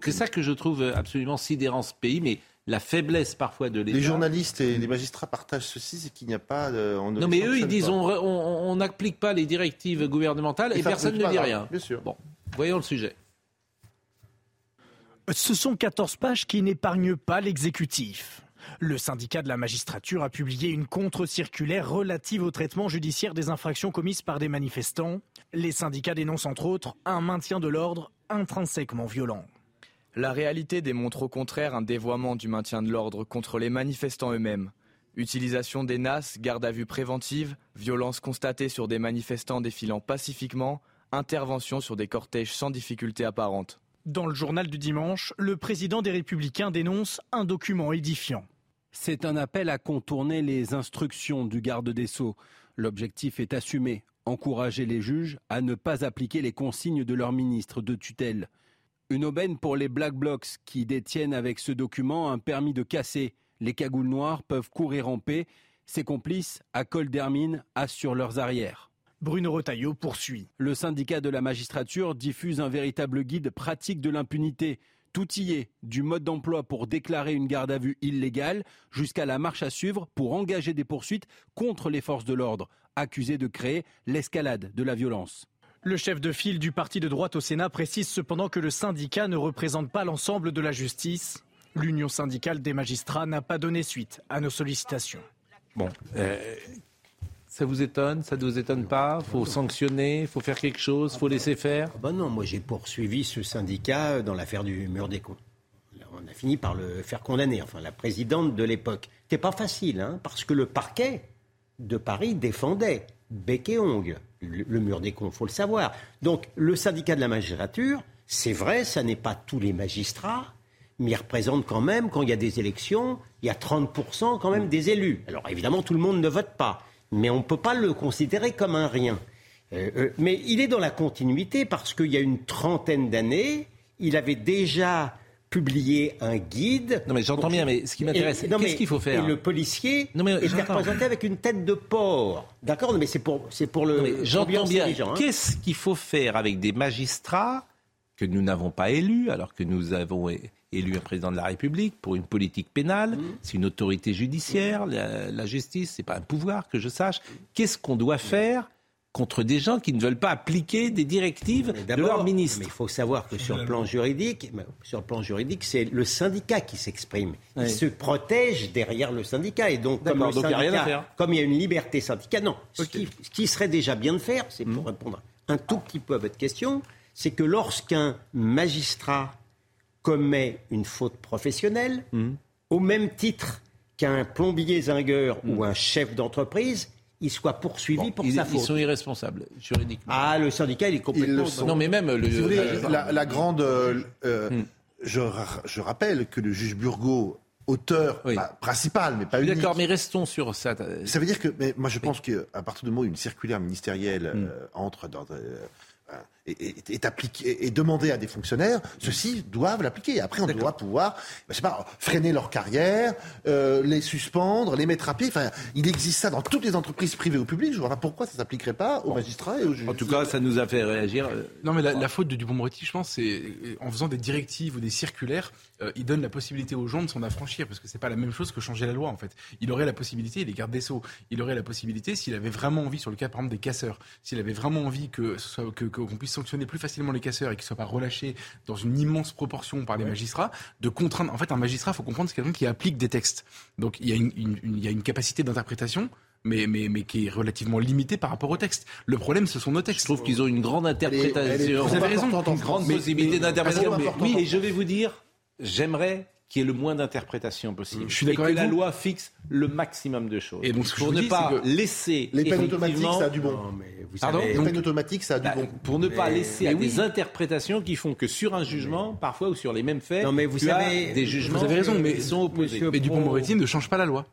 C'est ça que je trouve absolument sidérant ce pays, mais la faiblesse parfois de l'État. Les journalistes et les magistrats partagent ceci, c'est qu'il n'y a pas. de- on Non, mais eux, ils disent pas. on n'applique pas les directives gouvernementales et personne ne dit grave, rien. Bien sûr. Bon, voyons le sujet. Ce sont 14 pages qui n'épargnent pas l'exécutif. Le syndicat de la magistrature a publié une contre-circulaire relative au traitement judiciaire des infractions commises par des manifestants. Les syndicats dénoncent entre autres un maintien de l'ordre intrinsèquement violent. La réalité démontre au contraire un dévoiement du maintien de l'ordre contre les manifestants eux-mêmes. Utilisation des NAS, garde à vue préventive, violences constatées sur des manifestants défilant pacifiquement, intervention sur des cortèges sans difficulté apparente. Dans le journal du dimanche, le président des Républicains dénonce un document édifiant. C'est un appel à contourner les instructions du garde des Sceaux. L'objectif est assumé, encourager les juges à ne pas appliquer les consignes de leur ministre de tutelle. Une aubaine pour les Black Blocs qui détiennent avec ce document un permis de casser Les cagoules noires peuvent courir en paix. Ses complices, à col d'hermine, assurent leurs arrières. Bruno Retailleau poursuit. Le syndicat de la magistrature diffuse un véritable guide pratique de l'impunité. Tout y est, du mode d'emploi pour déclarer une garde à vue illégale jusqu'à la marche à suivre pour engager des poursuites contre les forces de l'ordre, accusées de créer l'escalade de la violence. Le chef de file du parti de droite au Sénat précise cependant que le syndicat ne représente pas l'ensemble de la justice. L'Union syndicale des magistrats n'a pas donné suite à nos sollicitations. Bon, euh, ça vous étonne? Ça ne vous étonne pas? Faut sanctionner, faut faire quelque chose, faut laisser faire? Ben Non, moi j'ai poursuivi ce syndicat dans l'affaire du mur des cons. On a fini par le faire condamner, enfin la présidente de l'époque. C'était pas facile, hein, parce que le parquet de Paris défendait bec et ongle le, mur des cons, faut le savoir. Donc le syndicat de la magistrature, c'est vrai, ça n'est pas tous les magistrats, mais il représente quand même, quand il y a des élections, il y a 30% quand même des élus. Alors évidemment, tout le monde ne vote pas mais on ne peut pas le considérer comme un rien. Euh, euh, mais il est dans la continuité parce qu'il y a une trentaine d'années, il avait déjà publié un guide. Non mais j'entends bien, mais ce qui m'intéresse, qu'est-ce qu'il faut faire Et le policier non, mais était représenté avec une tête de porc. D'accord? Mais c'est pour, c'est pour le. J'entends bien. Hein. Qu'est-ce qu'il faut faire avec des magistrats que nous n'avons pas élus, alors que nous avons élu un président de la République pour une politique pénale, mmh. c'est une autorité judiciaire, la, la justice, c'est pas un pouvoir que je sache. Qu'est-ce qu'on doit faire contre des gens qui ne veulent pas appliquer des directives de leur ministre. Mais il faut savoir que sur le plan juridique, sur le plan juridique, c'est le syndicat qui s'exprime. Il se protège derrière le syndicat et donc comme le syndicat, comme il y a une liberté syndicale, non. Ce, qui, serait déjà bien de faire, c'est pour mmh. répondre un tout petit peu à votre question, c'est que lorsqu'un magistrat commet une faute professionnelle, hmm. au même titre qu'un plombier zingueur ou hmm. un chef d'entreprise, il soit poursuivi pour sa faute. Ils sont irresponsables juridiquement. Ah, le syndicat, il est complètement. Non, mais même le. la, grande. Euh, euh, hmm. je, je, rappelle que le juge Burgot, auteur principal, mais pas unique. D'accord, mais restons sur ça. Ça veut dire que, mais moi, je pense qu'à partir du moment où une circulaire ministérielle euh, entre dans est, appliqué, est demandé à des fonctionnaires, ceux-ci doivent l'appliquer. Après, on doit pouvoir, ben, je sais pas, freiner leur carrière, euh, les suspendre, les mettre à pied. Enfin, il existe ça dans toutes les entreprises privées ou publiques. Je vois pas pourquoi ça s'appliquerait pas aux magistrats et aux juges. En tout cas, ça nous a fait réagir. Euh, non, mais la, faute de Dupont-Moretti, je pense, c'est en faisant des directives ou des circulaires, euh, il donne la possibilité aux gens de s'en affranchir, parce que c'est pas la même chose que changer la loi, en fait. Il aurait la possibilité, il est garde des sceaux, il aurait la possibilité, s'il avait vraiment envie, sur le cas par exemple des casseurs, s'il avait vraiment envie que qu'on puisse sanctionner plus facilement les casseurs et qu'ils ne soient pas relâchés dans une immense proportion par les magistrats, de contraindre. En fait, un magistrat, il faut comprendre, c'est quelqu'un qui applique des textes. Donc il y a une, il y a une capacité d'interprétation mais, mais, mais qui est relativement limitée par rapport au texte. Le problème, ce sont nos textes. Je trouve qu'ils ont une grande interprétation. vous avez raison, une grande possibilité d'interprétation. Oui, et je vais vous dire, j'aimerais qu'il y ait le moins d'interprétation possible. Je suis d'accord et que la loi fixe le maximum de choses. Et donc, pour ne pas laisser les peines automatiques, ça a du bon. Pardon les peines automatiques, ça a du bah, bon. Pour ne pas laisser à des interprétations qui font que sur un jugement, parfois ou sur les mêmes faits, non, mais vous savez, des jugements vous avez raison, mais, sont opposés. Mais Dupont-Moretti ne change pas la loi.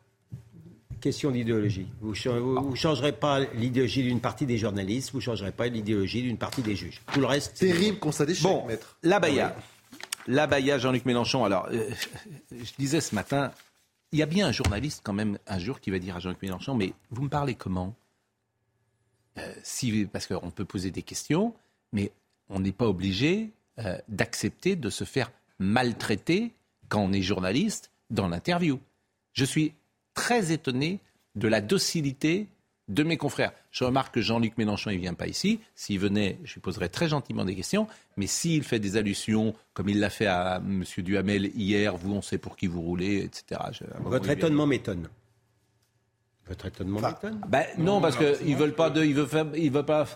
Question d'idéologie. Vous ne changerez pas l'idéologie d'une partie des journalistes, vous ne changerez pas l'idéologie d'une partie des juges. Tout le reste. Terrible qu'on d'échec, bon, maître. La Baya. L'abaya Jean-Luc Mélenchon. Alors, euh, je disais ce matin, il y a bien un journaliste quand même un jour qui va dire à Jean-Luc Mélenchon, mais vous me parlez comment? Euh, si, Parce qu'on peut poser des questions, mais on n'est pas obligé euh, d'accepter de se faire maltraiter quand on est journaliste dans l'interview. Je suis très étonné de la docilité de mes confrères. Je remarque que Jean-Luc Mélenchon, il ne vient pas ici. S'il venait, je lui poserais très gentiment des questions. Mais s'il fait des allusions, comme il l'a fait à M. Duhamel hier, vous, on sait pour qui vous roulez, etc. Votre étonnement m'étonne. Votre étonnement m'étonne. Ben, non, parce qu'ils ne veulent pas, de, ils veulent, ils veulent pas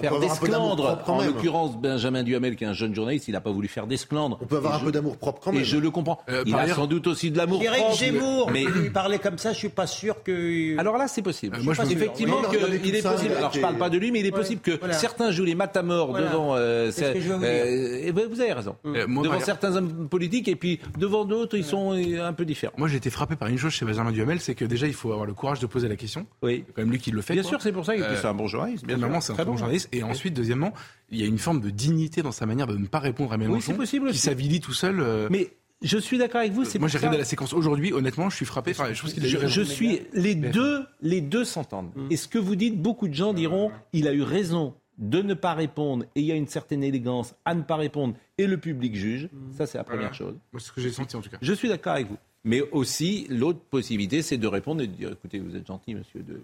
faire d'esclandre. En l'occurrence, Benjamin Duhamel, qui est un jeune journaliste, il n'a pas voulu faire d'esclandre. On peut avoir un peu d'amour propre quand même. Et je le comprends. Euh, il a sans doute aussi de l'amour propre. Eric Zemmour, mais il parlait comme ça, je suis pas sûr que. Alors là, c'est possible. Euh, moi, je effectivement qu'il est possible. Alors je parle pas de lui, mais il est possible que certains jouent les matamors devant. Euh, vous avez raison. Devant certains hommes politiques et puis devant d'autres, ils sont un peu différents. Moi, j'ai été frappé par une chose chez Benjamin Duhamel, c'est que déjà, il faut avoir le courage de poser la question. Oui. quand même lui qui le fait. Bien sûr, c'est pour ça qu'il est un bon journaliste. Bien c'est un bon journaliste. Et ensuite, deuxièmement, il y a une forme de dignité dans sa manière de ne pas répondre à Mélenchon. Oui, possible qui s'habilite tout seul. Euh, Mais je suis d'accord avec vous. C'est Moi, j'ai regardé la séquence aujourd'hui. Honnêtement, je suis frappé. Enfin, je, pense qu'il je, je suis les deux, les deux s'entendent. Mm. Et ce que vous dites, beaucoup de gens diront, il a eu raison de ne pas répondre et il y a une certaine élégance à ne pas répondre et le public juge. Ça, c'est la première chose. Moi, c'est ce que j'ai senti en tout cas. Je suis d'accord avec vous. Mais aussi, l'autre possibilité, c'est de répondre et de dire écoutez, vous êtes gentil, monsieur. De...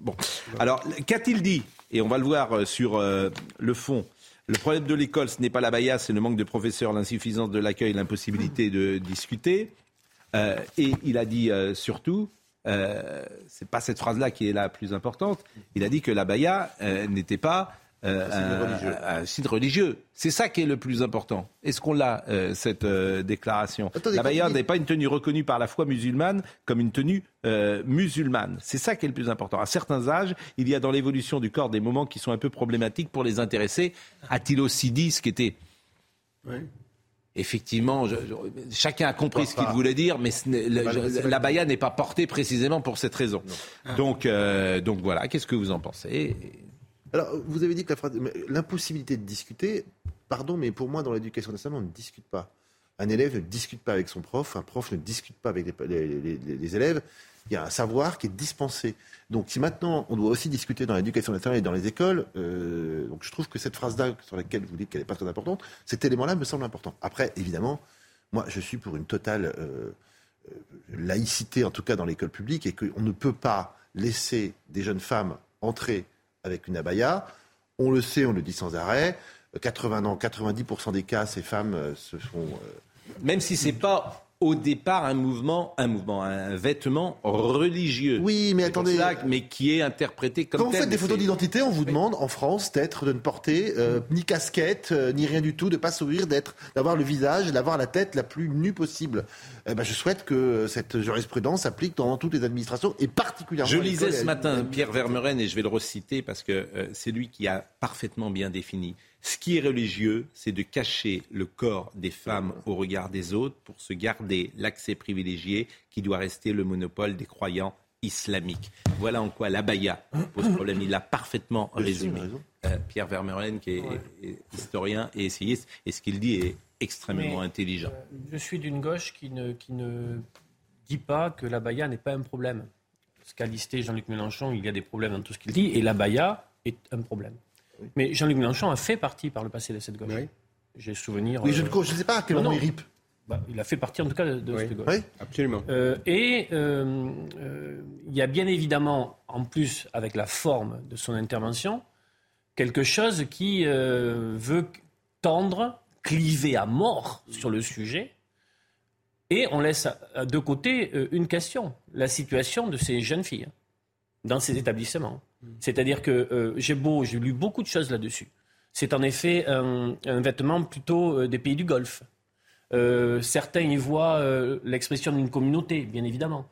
Bon. Alors, qu'a-t-il dit? Et on va le voir euh, sur euh, le fond. Le problème de l'école, ce n'est pas la baïa, c'est le manque de professeurs, l'insuffisance de l'accueil, l'impossibilité de discuter. Euh, et il a dit surtout, euh, c'est pas cette phrase-là qui est la plus importante. Il a dit que la baïa n'était pas euh, un, site religieux. C'est ça qui est le plus important. Est-ce qu'on l'a, euh, cette euh, déclaration? La baïa n'est pas une tenue reconnue par la foi musulmane comme une tenue musulmane. C'est ça qui est le plus important. À certains âges, il y a dans l'évolution du corps des moments qui sont un peu problématiques pour les intéressés. A-t-il aussi dit ce qui était Effectivement, chacun a compris ce qu'il voulait dire, mais la, baïa n'est pas portée précisément pour cette raison. Donc, donc voilà, qu'est-ce que vous en pensez? Alors, vous avez dit que l'impossibilité de discuter, pardon, mais pour moi, dans l'éducation nationale, on ne discute pas. Un élève ne discute pas avec son prof, un prof ne discute pas avec les, élèves. Il y a un savoir qui est dispensé. Donc, si maintenant on doit aussi discuter dans l'éducation nationale et dans les écoles, euh, donc je trouve que cette phrase-là, sur laquelle vous dites qu'elle n'est pas très importante, cet élément-là me semble important. Après, évidemment, moi, je suis pour une totale euh, euh, laïcité, en tout cas dans l'école publique, et qu'on ne peut pas laisser des jeunes femmes entrer avec une abaya. On le sait, on le dit sans arrêt. 80 ans, 90% des cas, ces femmes euh, se font. Euh, Même si c'est pas au départ un mouvement, un mouvement, un vêtement religieux. Oui, mais attendez. mais qui est interprété comme Quand vous faites des photos d'identité, on vous demande en France d'être, de ne porter euh, ni casquette, euh, ni rien du tout, de pas sourire, d'être, d'avoir le visage, d'avoir la tête la plus nue possible. Eh ben, je souhaite que cette jurisprudence s'applique dans toutes les administrations et particulièrement. Je lisais ce matin Pierre Vermeuren et je vais le reciter parce que euh, c'est lui qui a parfaitement bien défini. Ce qui est religieux, c'est de cacher le corps des femmes au regard des autres pour se garder l'accès privilégié qui doit rester le monopole des croyants islamiques. Voilà en quoi l'abaya pose problème. Il l'a parfaitement résumé. Euh, Pierre Vermeulen, qui est, historien et essayiste, et ce qu'il dit est extrêmement intelligent. Euh, je suis d'une gauche qui ne, qui ne dit pas que l'abaya n'est pas un problème. Ce qu'a listé Jean-Luc Mélenchon, il y a des problèmes dans tout ce qu'il dit, et l'abaya est un problème. Mais Jean-Luc Mélenchon a fait partie par le passé de cette gauche. J'ai souvenir. Oui, je ne euh, sais pas à quel moment il ripe. Bah, il a fait partie en tout cas de, cette gauche. Oui, absolument. Euh, et euh, il y a bien évidemment, en plus avec la forme de son intervention, quelque chose qui veut tendre, cliver à mort sur le sujet. Et on laisse de côté une question, la situation de ces jeunes filles dans ces établissements. C'est-à-dire que euh, j'ai beau, j'ai lu beaucoup de choses là-dessus. C'est en effet un, vêtement plutôt euh, des pays du Golfe. Euh, certains y voient l'expression d'une communauté, bien évidemment.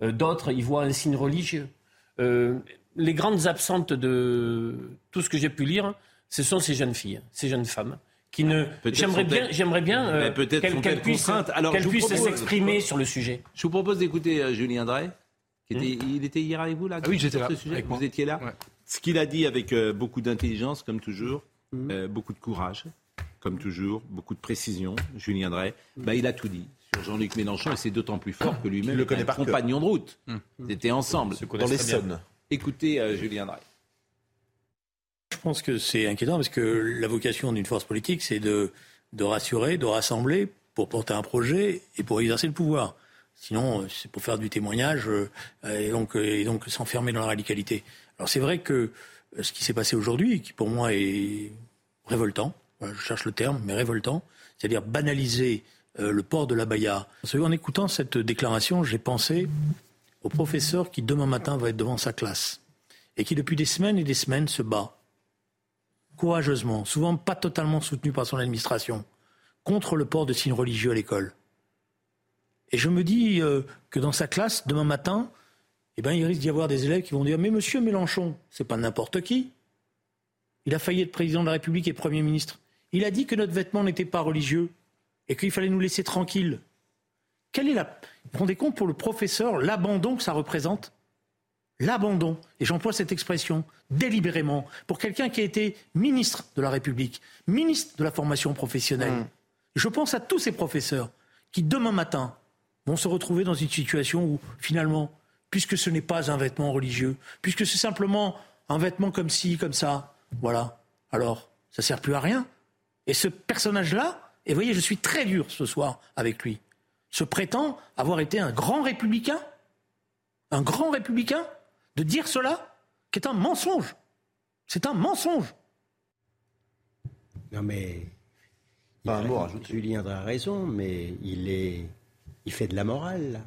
D'autres y voient un signe religieux. les grandes absentes de tout ce que j'ai pu lire, ce sont ces jeunes filles, ces jeunes femmes qui ne. J'aimerais bien, j'aimerais bien qu'elles puissent, s'exprimer sur le sujet. Je vous propose d'écouter Julien Drey. Hmm. il était hier avec vous là ah Oui, j'étais là. vous étiez là. Ce qu'il a dit avec euh, beaucoup d'intelligence, comme toujours, hmm. euh, beaucoup de courage, comme toujours, beaucoup de précision, Julien Drey, hmm. bah, il a tout dit sur Jean-Luc Mélenchon et c'est d'autant plus fort que lui-même est un compagnon de route. Ils étaient ensemble. Dans les Sons. Écoutez euh, Julien Drey. Je pense que c'est inquiétant parce que la vocation d'une force politique, c'est de, de rassurer, de rassembler pour porter un projet et pour exercer le pouvoir. Sinon, euh, c'est pour faire du témoignage euh, et donc, euh, et donc s'enfermer dans la radicalité. Alors c'est vrai que ce qui s'est passé aujourd'hui, qui pour moi est révoltant, je cherche le terme, mais révoltant, c'est-à-dire banaliser le port de la baya. En écoutant cette déclaration, j'ai pensé au professeur qui demain matin va être devant sa classe et qui depuis des semaines et des semaines se bat courageusement, souvent pas totalement soutenu par son administration, contre le port de signes religieux à l'école. Et je me dis euh, que dans sa classe, demain matin, eh ben, il risque d'y avoir des élèves qui vont dire Mais monsieur Mélenchon, c'est pas n'importe qui. Il a failli être président de la République et Premier ministre. Il a dit que notre vêtement n'était pas religieux et qu'il fallait nous laisser tranquilles. Quelle est la. Vous vous rendez compte pour le professeur l'abandon que ça représente? L'abandon, et j'emploie cette expression délibérément, pour quelqu'un qui a été ministre de la République, ministre de la formation professionnelle. Mmh. Je pense à tous ces professeurs qui demain matin vont se retrouver dans une situation où finalement, puisque ce n'est pas un vêtement religieux, puisque c'est simplement un vêtement comme ci, comme ça, voilà, alors ça sert plus à rien. Et ce personnage-là, et vous voyez, je suis très dur ce soir avec lui, se prétend avoir été un grand républicain, un grand républicain, de dire cela, qui est un mensonge. C'est un mensonge. Non mais Julien a raison, mais il est, il fait de la morale.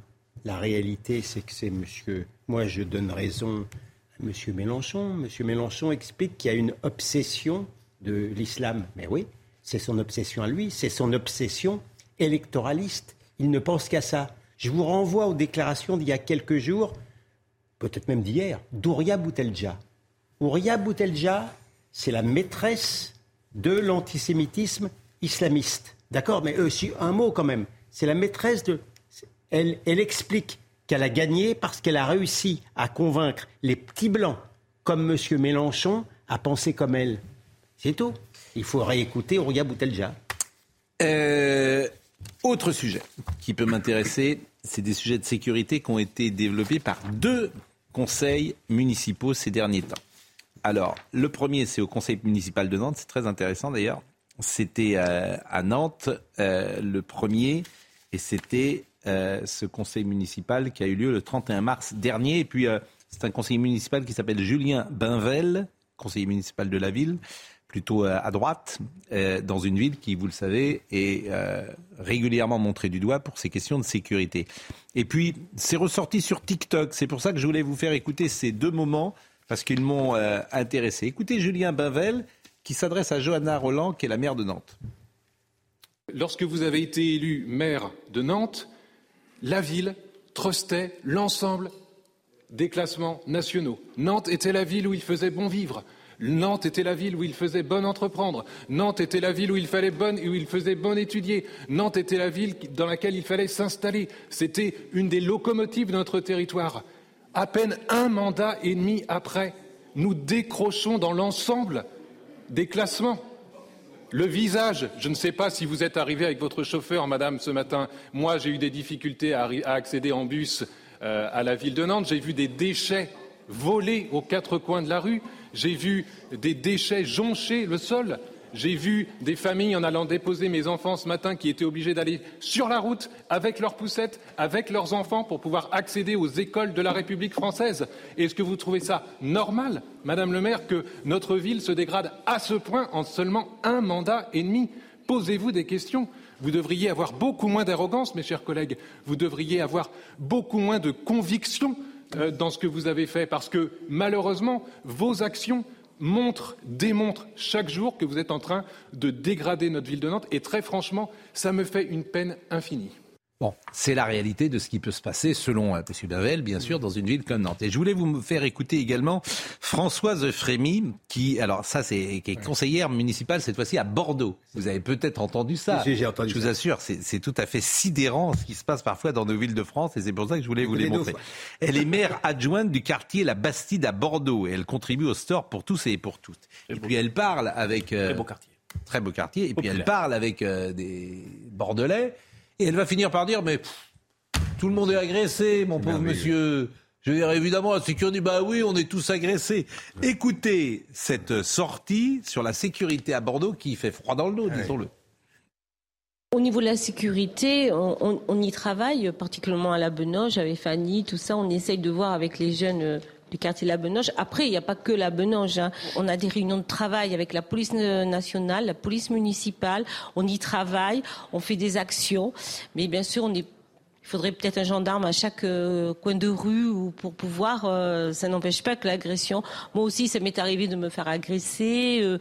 La réalité, c'est que c'est Monsieur. Moi, je donne raison à Monsieur Mélenchon. Monsieur Mélenchon explique qu'il y a une obsession de l'islam. Mais oui, c'est son obsession à lui, c'est son obsession électoraliste. Il ne pense qu'à ça. Je vous renvoie aux déclarations d'il y a quelques jours, peut-être même d'hier, d'Ouria Boutelja. Ouria Boutelja, c'est la maîtresse de l'antisémitisme islamiste. D'accord Mais aussi, un mot quand même. C'est la maîtresse de. Elle, explique qu'elle a gagné parce qu'elle a réussi à convaincre les petits blancs, comme M. Mélenchon, à penser comme elle. C'est tout. Il faut réécouter Ouria Boutelja. Euh, autre sujet qui peut m'intéresser, c'est des sujets de sécurité qui ont été développés par deux conseils municipaux ces derniers temps. Alors, le premier, c'est au conseil municipal de Nantes, c'est très intéressant d'ailleurs. C'était euh, à Nantes euh, le premier, et c'était euh, ce conseil municipal qui a eu lieu le 31 mars dernier. Et puis, c'est un conseiller municipal qui s'appelle Julien Binvel, conseiller municipal de la ville, plutôt à droite, dans une ville qui, vous le savez, est régulièrement montrée du doigt pour ces questions de sécurité. Et puis, c'est ressorti sur TikTok. C'est pour ça que je voulais vous faire écouter ces deux moments, parce qu'ils m'ont intéressé. Écoutez Julien Binvel qui s'adresse à Johanna Roland, qui est la maire de Nantes. Lorsque vous avez été élu maire de Nantes, la ville trustait l'ensemble des classements nationaux. Nantes était la ville où il faisait bon vivre. Nantes était la ville où il faisait bon entreprendre. Nantes était la ville où il fallait bonne, où il faisait bon étudier. Nantes était la ville dans laquelle il fallait s'installer. C'était une des locomotives de notre territoire. À peine un mandat et demi après, nous décrochons dans l'ensemble des classements. Le visage, je ne sais pas si vous êtes arrivé avec votre chauffeur, madame, ce matin. Moi, j'ai eu des difficultés à, accéder en bus euh, à la ville de Nantes. J'ai vu des déchets volés aux quatre coins de la rue. J'ai vu des déchets joncher le sol. J'ai vu des familles en allant déposer mes enfants ce matin qui étaient obligés d'aller sur la route avec leurs poussettes, avec leurs enfants pour pouvoir accéder aux écoles de la République française. Est-ce que vous trouvez ça normal, Madame le maire, que notre ville se dégrade à ce point en seulement un mandat et demi? Posez-vous des questions. Vous devriez avoir beaucoup moins d'arrogance, mes chers collègues. Vous devriez avoir beaucoup moins de conviction euh, dans ce que vous avez fait, parce que malheureusement, vos actions montre, démontre chaque jour que vous êtes en train de dégrader notre ville de Nantes. Et très franchement, ça me fait une peine infinie. Bon, c'est la réalité de ce qui peut se passer, selon euh, M. Bavel, bien sûr, dans une ville comme Nantes. Et je voulais vous faire écouter également Françoise Frémy, qui, alors ça, c'est qui est conseillère municipale cette fois-ci à Bordeaux. Vous avez peut-être entendu ça. j'ai entendu. Je vous assure, c'est tout à fait sidérant ce qui se passe parfois dans nos villes de France, et c'est pour ça que je voulais vous les montrer. Elle est maire adjointe du quartier La Bastide à Bordeaux, et elle contribue au store pour tous et pour toutes. Et puis elle parle avec euh, très beau quartier, très beau quartier, et puis elle parle avec euh, des Bordelais. Et elle va finir par dire, mais tout le monde est agressé, mon pauvre monsieur. Je veux dire, évidemment, la sécurité, bah oui, on est tous agressés. Écoutez cette sortie sur la sécurité à Bordeaux qui fait froid dans le dos, disons-le. Au niveau de la sécurité, on, y travaille, particulièrement à la Benoche, avec Fanny, tout ça. On essaye de voir avec les jeunes euh, du quartier La Benoche. Après, il n'y a pas que La Benoche. Hein. On a des réunions de travail avec la police nationale, la police municipale. On y travaille, on fait des actions. Mais bien sûr, on est il faudrait peut-être un gendarme à chaque euh, coin de rue ou pour pouvoir. Euh, ça n'empêche pas que l'agression. Moi aussi, ça m'est arrivé de me faire agresser. Euh,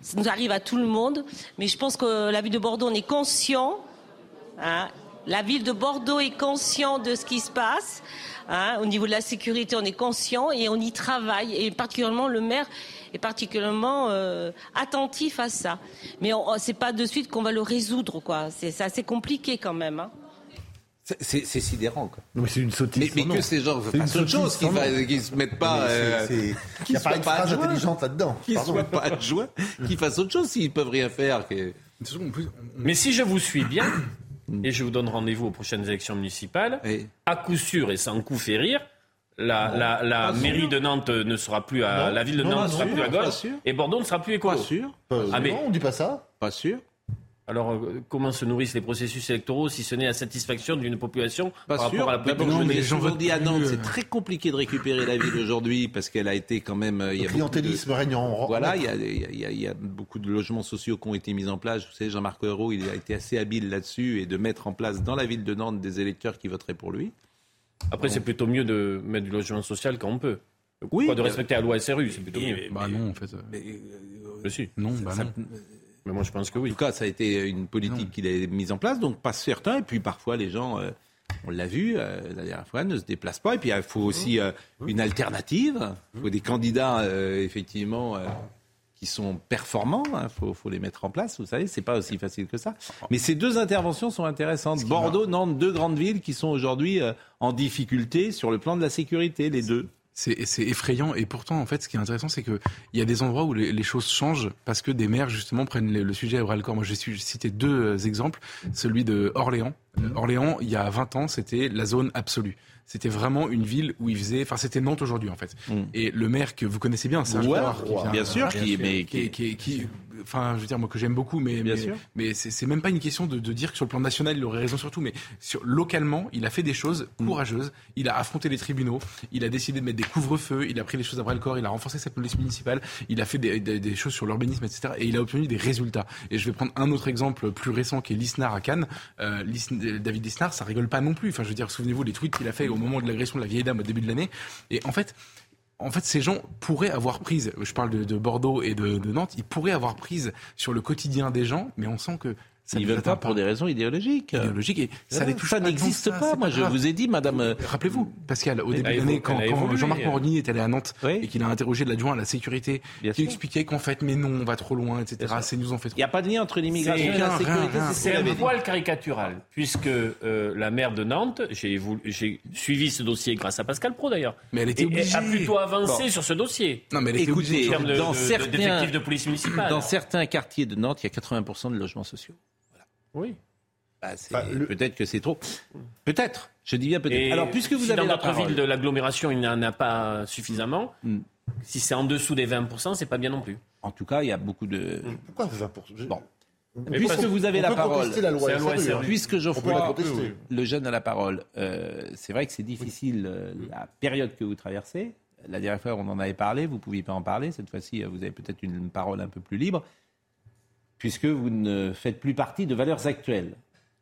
ça nous arrive à tout le monde. Mais je pense que la ville de Bordeaux, on est conscient. Hein, la ville de Bordeaux est conscient de ce qui se passe. Hein, au niveau de la sécurité, on est conscient et on y travaille. Et particulièrement le maire est particulièrement euh, attentif à ça. Mais c'est pas de suite qu'on va le résoudre, quoi. C'est assez compliqué quand même. Hein. C'est sidérant, quoi. mais c'est une sottise. Mais, que ces gens fassent autre chose, qu'ils ne se mettent pas. Il n'y a pas une phrase intelligente là-dedans. Qu'ils ne soient pas adjoints, qu'ils fassent autre chose s'ils peuvent rien faire. Mais si je vous suis bien, et je vous donne rendez-vous aux prochaines élections municipales, à coup sûr et sans coup férir, la, la, la mairie de Nantes ne sera plus à la ville de Nantes ne sera plus à gauche et Bordeaux ne sera plus écolo. Pas sûr. Ah, mais- Non, on dit pas ça. Pas sûr. Alors, euh, comment se nourrissent les processus électoraux si ce n'est à satisfaction d'une population Pas par sûr. rapport à la politique je l'ai toujours dit à Nantes, c'est très compliqué de récupérer la ville aujourd'hui parce qu'elle a été quand même. euh, il y a Le clientélisme de- règne en Voilà, il y, a, il y a- il y a- il y a beaucoup de logements sociaux qui ont été mis en place. Vous savez, Jean-Marc Ayrault, il a été assez habile là-dessus et de mettre en place dans la ville de Nantes des électeurs qui voteraient pour lui. Après, c'est plutôt mieux de mettre du logement social quand on peut. Oui, Pas de mais- respecter la loi SRU, c'est plutôt Oui, mieux. mais- Bah non, en fait. euh, Mais si. Non, bah Ça- non. Mais moi, je pense que oui. En tout cas, ça a été une politique qu'il a mise en place, donc pas certain. Et puis parfois, les gens, euh, on l'a vu euh, la dernière fois, ne se déplacent pas. Et puis il faut aussi euh, une alternative. Il faut des candidats, effectivement, qui sont performants. Il faut, faut les mettre en place. Vous savez, c'est pas aussi facile que ça. Mais ces deux interventions sont intéressantes. Bordeaux, Nantes, deux grandes villes qui sont aujourd'hui en difficulté sur le plan de la sécurité, les deux. C'est effrayant et pourtant en fait ce qui est intéressant c'est que il y a des endroits où les, choses changent parce que des maires justement prennent le, le sujet à bras le corps. Moi j'ai cité deux euh, exemples, celui de Orléans. Euh, Orléans il y a 20 ans c'était la zone absolue. C'était vraiment une ville où il faisait, enfin c'était Nantes aujourd'hui en fait. Et le maire que vous connaissez bien, Serge Ouais, Loire, qui vient- bien sûr, qui- mais qui, qui- qui- enfin je veux dire moi que j'aime beaucoup, mais Bien mais, sûr. mais c'est c'est même pas une question de, de dire que sur le plan national il aurait raison sur tout, mais sur localement il a fait des choses Mm. courageuses. Il a affronté les tribunaux, il a décidé de mettre des couvre-feux, il a pris les choses à bras le corps, il a renforcé sa police municipale, il a fait des, des- des choses sur l'urbanisme, etc. Et il a obtenu des résultats. Et je vais prendre un autre exemple plus récent qui est Lisnard à Cannes. Euh, David Lisnard, ça rigole pas non plus. Enfin, je veux dire, souvenez-vous les tweets qu'il a fait au moment de l'agression de la vieille dame au début de l'année. Et en fait, en fait, ces gens pourraient avoir prise, je parle de, de Bordeaux et de, de Nantes, ils pourraient avoir prise sur le quotidien des gens, mais on sent que ça Ils ne veulent pas pour des raisons idéologiques. idéologiques et ça les touche n'existe pas. Moi, je vous ai dit, Madame. euh, Rappelez-vous, Pascal, au début de l'année, quand, Jean-Marc euh. Morgny est allé à Nantes Oui. et qu'il a interrogé l'adjoint à la sécurité, Bien qui sûr. expliquait qu'en fait, mais non, on va trop loin, etc. C'est nous en fait trop. Il n'y a pas de lien entre l'immigration et la sécurité. c'est un poil caricatural, puisque euh, la maire de Nantes, j'ai suivi ce dossier grâce à Pascal Pro d'ailleurs, Mais elle était et, et obligée. a plutôt avancé sur ce dossier. Non, mais elle était Écoutez, obligée. En termes de police municipale. Dans certains quartiers de Nantes, il y a 80% de logements sociaux. Oui. Bah, c'est- Enfin, le- Peut-être que c'est trop. Peut-être. Je dis bien peut-être. Alors, puisque vous si avez dans la notre parole, ville de l'agglomération, il n'y en a pas suffisamment, Mm. si c'est en dessous des 20%, c'est pas bien non plus. en tout cas, il y a beaucoup de. Pourquoi 20% Je- Bon. Mais Puisque parce- vous avez on la peut parole, la loi C'est la loi puisque Geoffroy, le jeune a la parole, euh, c'est vrai que c'est difficile euh, la période que vous traversez. La dernière fois, on en avait parlé, vous ne pouviez pas en parler. Cette fois-ci, vous avez peut-être une parole un peu plus libre, puisque vous ne faites plus partie de valeurs actuelles.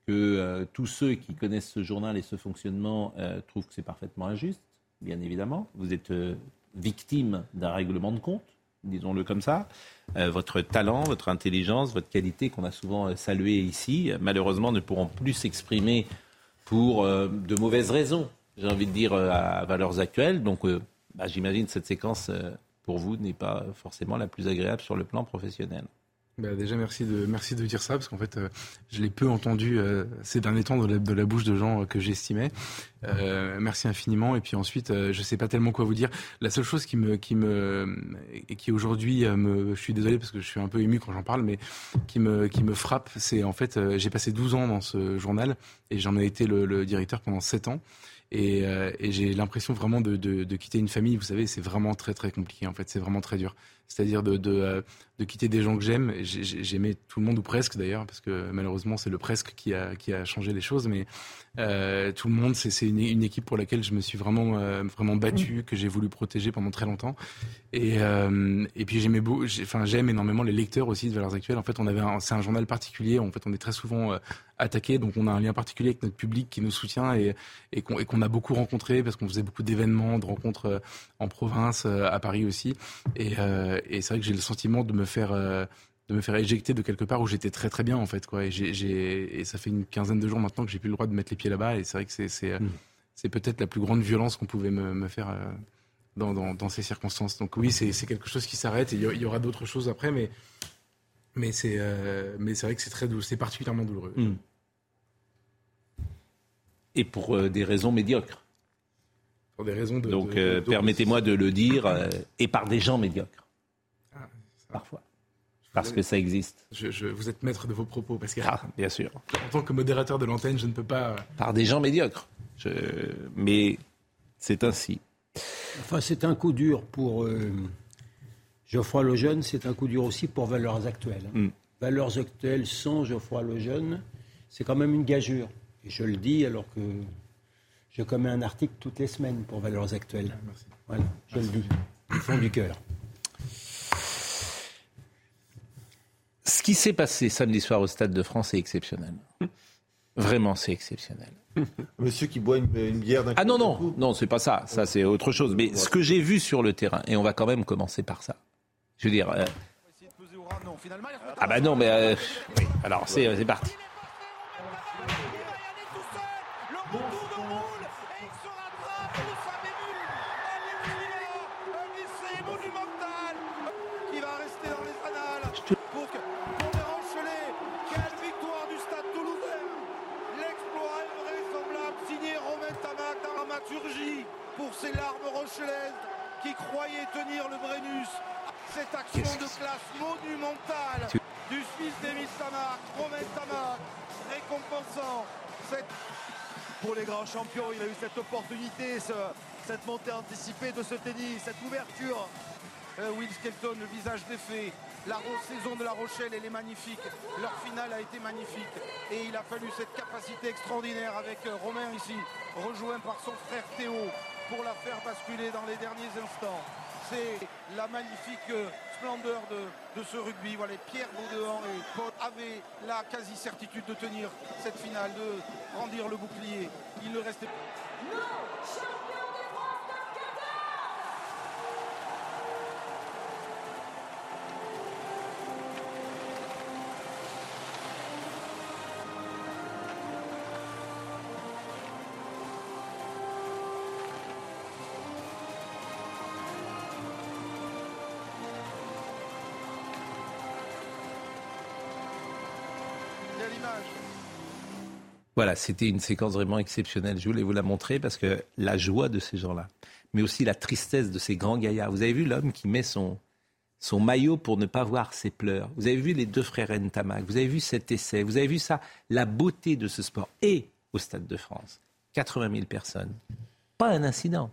Que euh, tous ceux qui connaissent ce journal et ce fonctionnement euh, trouvent que c'est parfaitement injuste, bien évidemment. Vous êtes euh, victime d'un règlement de compte, disons-le comme ça. Votre talent, votre intelligence, votre qualité qu'on a souvent euh, salué ici, malheureusement ne pourront plus s'exprimer pour de mauvaises raisons, j'ai envie de dire, à valeurs actuelles. Donc, bah, j'imagine que cette séquence, pour vous, n'est pas forcément la plus agréable sur le plan professionnel. Bah, déjà, merci de, merci de dire ça, parce qu'en fait, euh, je l'ai peu entendu euh, ces derniers temps de la, de la bouche de gens euh, que j'estimais. Euh, merci infiniment. Et puis ensuite, euh, je sais pas tellement quoi vous dire. La seule chose qui me, qui me, et qui aujourd'hui me, je suis désolé parce que je suis un peu ému quand j'en parle, mais qui me, qui me frappe, c'est en fait, j'ai passé 12 ans dans ce journal et j'en ai été le, le directeur pendant 7 ans. Et, euh, et j'ai l'impression vraiment de, de, de quitter une famille. Vous savez, c'est vraiment très très compliqué. En fait, c'est vraiment très dur. C'est-à-dire de, de, euh, de quitter des gens que j'aime. J'ai- j'ai- J'aimais tout le monde ou presque d'ailleurs, parce que malheureusement c'est le presque qui a, qui a changé les choses. Mais euh, tout le monde, c'est une, une équipe pour laquelle je me suis vraiment euh, vraiment battu, que j'ai voulu protéger pendant très longtemps. Et, euh, et puis j'aimais enfin j'aime énormément les lecteurs aussi de Valeurs Actuelles. En fait, on avait, un- c'est un journal particulier. En fait, on est très souvent attaqué, donc on a un lien particulier avec notre public qui nous soutient et, et qu'on a beaucoup rencontré parce qu'on faisait beaucoup d'événements, de rencontres en province, à Paris aussi. Et, et c'est vrai que j'ai le sentiment de me faire euh, de me faire éjecter de quelque part où j'étais très très bien en fait quoi. Et, ça fait une quinzaine de jours maintenant que j'ai plus le droit de mettre les pieds là-bas. Et c'est vrai que c'est c'est, c'est peut-être la plus grande violence qu'on pouvait me, me faire. euh, dans, dans, dans ces circonstances. Donc oui, c'est quelque chose qui s'arrête et il y aura d'autres choses après, mais, mais c'est euh, mais c'est vrai que c'est très c'est particulièrement douloureux. Mm. Et pour euh, des raisons médiocres. Pour des raisons de. Donc, permettez-moi de le dire, et par des gens médiocres. Parfois. Parce que ça existe. Je, vous êtes maître de vos propos, parce que ah, bien sûr. En tant que modérateur de l'antenne, je ne peux pas. Par des gens médiocres. Je... Mais c'est ainsi. Enfin, c'est un coup dur pour euh, Geoffroy Lejeune, c'est un coup dur aussi pour Valeurs Actuelles. Mm. Valeurs Actuelles sans Geoffroy Lejeune, c'est quand même une gageure. Et je le dis alors que je commets un article toutes les semaines pour Valeurs Actuelles. Ah, voilà, je le dis, du fond du cœur. Ce qui s'est passé samedi soir au Stade de France est exceptionnel. Vraiment, c'est exceptionnel. Monsieur qui boit une, bière d'un Ah non, non, non, c'est pas ça. Ça, c'est autre chose. Mais ce que j'ai vu sur le terrain, et on va quand même commencer par ça. Je veux dire. Euh, ah bah non, mais. Euh, alors, c'est parti. Qui croyaient tenir le Brennus. Cette action de classe monumentale du fils d'Emis Tamac, Romain Tamac, récompensant cette... Pour les grands champions, il a eu cette opportunité, cette montée anticipée de ce tennis, cette ouverture. Euh, Will Skelton, le visage défait. La saison de La Rochelle, elle est magnifique. Leur finale a été magnifique. Et il a fallu cette capacité extraordinaire avec euh, Romain ici, rejoint par son frère Théo, pour la faire basculer dans les derniers instants. C'est la magnifique euh, splendeur de, ce rugby. Voilà, Pierre Baudouin et Paul avaient la quasi-certitude de tenir cette finale, de rendir le bouclier. Il ne restait Voilà, c'était une séquence vraiment exceptionnelle. Je voulais vous la montrer parce que la joie de ces gens-là, mais aussi la tristesse de ces grands gaillards. Vous avez vu l'homme qui met son, son maillot pour ne pas voir ses pleurs. Vous avez vu les deux frères Ntamak. Vous avez vu cet essai. Vous avez vu ça, la beauté de ce sport. Et au Stade de France, 80 000 personnes. Pas un incident.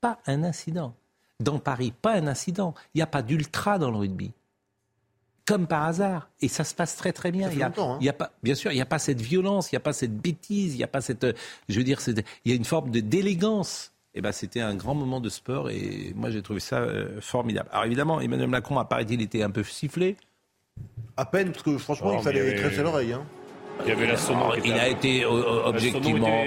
Pas un incident. Dans Paris, pas un incident. Il n'y a pas d'ultra dans le rugby comme par hasard. Et ça se passe très très bien. Il y, a, hein. il a, pas, bien sûr, il n'y a pas cette violence, il n'y a pas cette bêtise, il n'y a pas cette, je veux dire, il y a une forme de d'élégance. Et eh ben, c'était un grand moment de sport et moi j'ai trouvé ça euh, formidable. Alors évidemment, Emmanuel Macron, apparaît-il, était un peu sifflé. À peine, parce que franchement, il fallait avait... l'oreille. Hein. Il y avait la Il a été objectivement.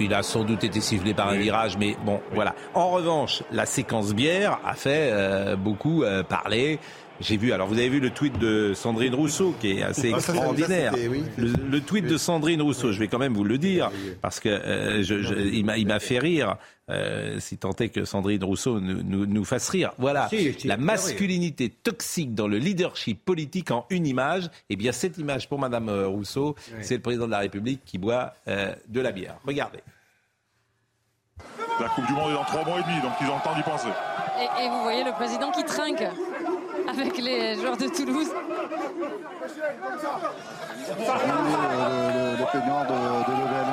il a sans doute été sifflé par un virage, mais bon, voilà. En revanche, la séquence bière a fait euh, beaucoup euh, parler. J'ai vu, alors vous avez vu le tweet de Sandrine Rousseau qui est assez ah, extraordinaire. le, tweet de Sandrine Rousseau, je vais quand même vous le dire, parce que euh, je, je, il m'a fait rire, euh, si tant est que Sandrine Rousseau nous, nous, nous fasse rire. Voilà, la masculinité toxique dans le leadership politique en une image. Eh bien, cette image pour Madame euh, Rousseau, c'est le président de la République qui boit euh, de la bière. Regardez. La Coupe du Monde est dans trois mois et demi, donc ils ont le temps d'y penser. Et, et vous voyez le président qui trinque avec les joueurs de Toulouse. Le, le, peignoir de, de Lebel.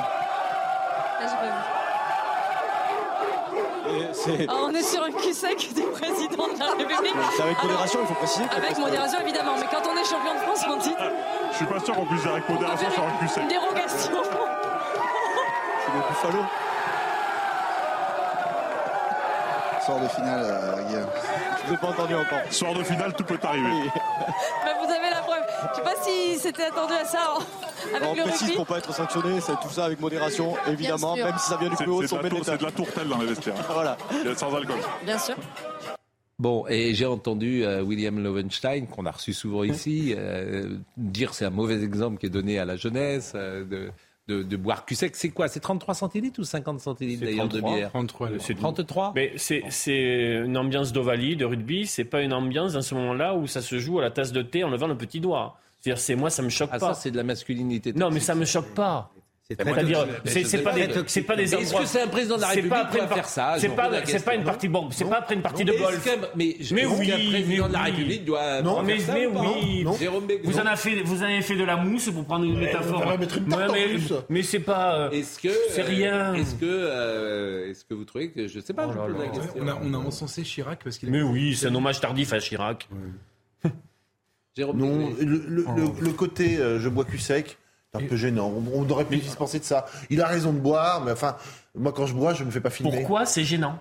Ah, ah, on est sur un cul sec du président de la République. C'est avec modération, il faut préciser. Avec modération, évidemment. Mais quand on est champion de France, on dit. Je suis pas sûr qu'on puisse dire avec modération sur un cul sec. Une dérogation. C'est des buffalo. Sort de finale, euh, Guillaume. Je l'ai pas entendu encore. Soir de finale, tout peut arriver. Mais vous avez la preuve. Je sais pas si c'était attendu à ça. Avec on le précise pour pas être sanctionné, c'est tout ça avec modération, évidemment, même si ça vient du plus haut, c'est de la tourtelle dans les vestiaires. voilà. Sans alcool. Bien sûr. Bon, et j'ai entendu euh, William Lowenstein, qu'on a reçu souvent ici, euh, dire c'est un mauvais exemple qui est donné à la jeunesse, euh, de, de, boire cul sec. C'est quoi? C'est 33 centilitres ou 50 centilitres d'ailleurs de bière? 33. 33 Mais c'est une ambiance d'ovalie, de rugby. C'est pas une ambiance dans ce moment-là où ça se joue à la tasse de thé en levant le petit doigt. C'est-à-dire, c'est moi, ça me choque ah, pas. Ça, c'est de la masculinité. Non, mais ça me choque pas. C'est-à-dire, c'est pas des, Est-ce que c'est un président de la République qui va faire ça C'est pas, une partie bombe, c'est pas après une partie de golf. Mais oui, un président de la République doit. Non, mais oui. Vous en avez fait, de la mousse pour prendre une métaphore. Mais c'est pas. Euh, c'est euh, rien euh, Est-ce que, vous trouvez que je ne sais pas oh On a encensé Chirac parce qu'il. Mais oui, c'est un hommage tardif à Chirac. Non, le côté je bois cul sec. C'est un peu gênant. On, aurait pu mais... dispenser de ça. Il a raison de boire, mais enfin, moi quand je bois, je ne me fais pas filmer. Pourquoi c'est gênant?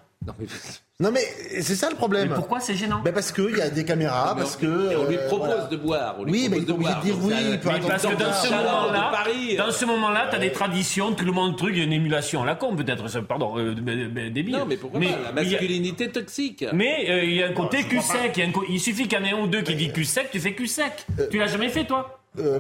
Non mais... c'est ça le problème. Mais pourquoi c'est gênant? Ben Parce qu'il y a des caméras, parce que... Euh, on lui propose de boire. Oui, mais il est obligé de dire oui. Mais parce que euh, dans ce moment-là, dans ce moment-là, t'as des traditions, tout le monde truc, il y a une émulation à la con peut-être, pardon, euh, débile. Non mais pourquoi La masculinité toxique. Mais euh, il y a un bah, côté cul sec, il, suffit qu'il y en ait un ou deux qui dit cul sec, tu fais cul sec. tu l'as jamais fait toi? Euh,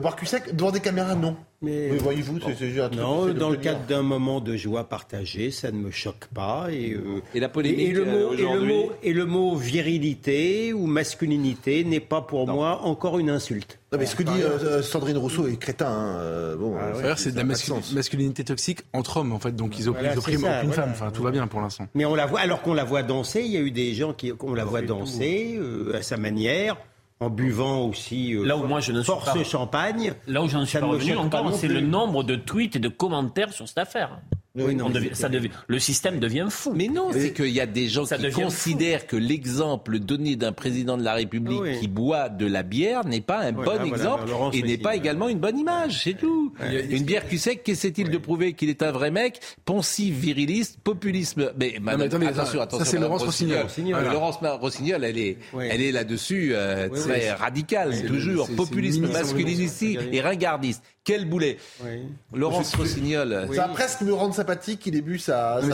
devant des caméras, non. Mais, euh, voyez-vous, c'est un truc Non, dans le cadre d'un moment de joie partagée, ça ne me choque pas. Et, euh, la polémique et, et le euh, mot, et le, mot, virilité ou masculinité n'est pas pour moi encore une insulte. Non, mais ce que dit Sandrine Rousseau est crétin. Hein, bon, ah c'est de la masculinité, toxique entre hommes, en fait. Donc ils oppriment, aucune femme. Enfin, tout va bien pour l'instant. Mais on la voit, alors qu'on la voit danser, il y a eu des gens qui, on la ah, voit danser hein. à sa manière en buvant aussi euh, là où je ne force champagne. Là où j'en suis revenu encore, c'est le nombre de tweets et de commentaires sur cette affaire. Oui, non, ça le système devient fou. Mais non, c'est qu'il y a des gens qui considèrent que l'exemple donné d'un président de la République qui boit de la bière n'est pas un bon exemple et n'est pas également une bonne image, c'est tout. Une bière qui sec, qu'essaie-t-il de prouver qu'il est un vrai mec? Pensif, viriliste, populisme. Mais, non, attendez, attention, attention. Ça, c'est Laurence Rossignol. Laurence Rossignol, elle est, elle est là-dessus euh, très radicale, toujours. Populisme masculiniste et ringardiste. Quel boulet oui. Laurence Rossignol. Ça va presque me rendre sympathique qu'il débute ça. ça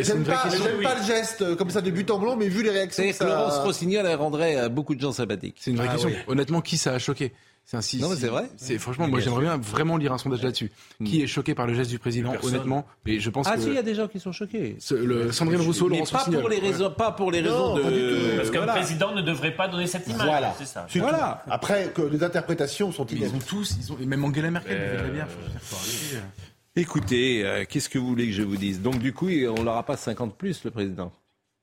J'aime pas, le geste euh, comme ça de but en blanc, mais vu les réactions. Laurence Rossignol, elle rendrait euh, beaucoup de gens sympathiques. C'est une vraie ah question. Honnêtement, qui ça a choqué? C'est. Non, c'est vrai. C'est franchement, moi j'aimerais bien vraiment lire un sondage là-dessus. Mm. Qui est choqué par le geste du président, honnêtement Et je pense ah, que... si, il y a des gens qui sont choqués. Ce, le, Sandrine Rousseau, mais Laurent pas pour les raisons, pas pour les raisons de. Parce qu'un voilà. président ne devrait pas donner cette image. Voilà. C'est ça. Voilà. Après, les interprétations sont-ils ont tous, ils ont, même Angela Merkel euh, Écoutez, euh, qu'est-ce que vous voulez que je vous dise? Donc du coup, on l'aura pas 50 plus le président?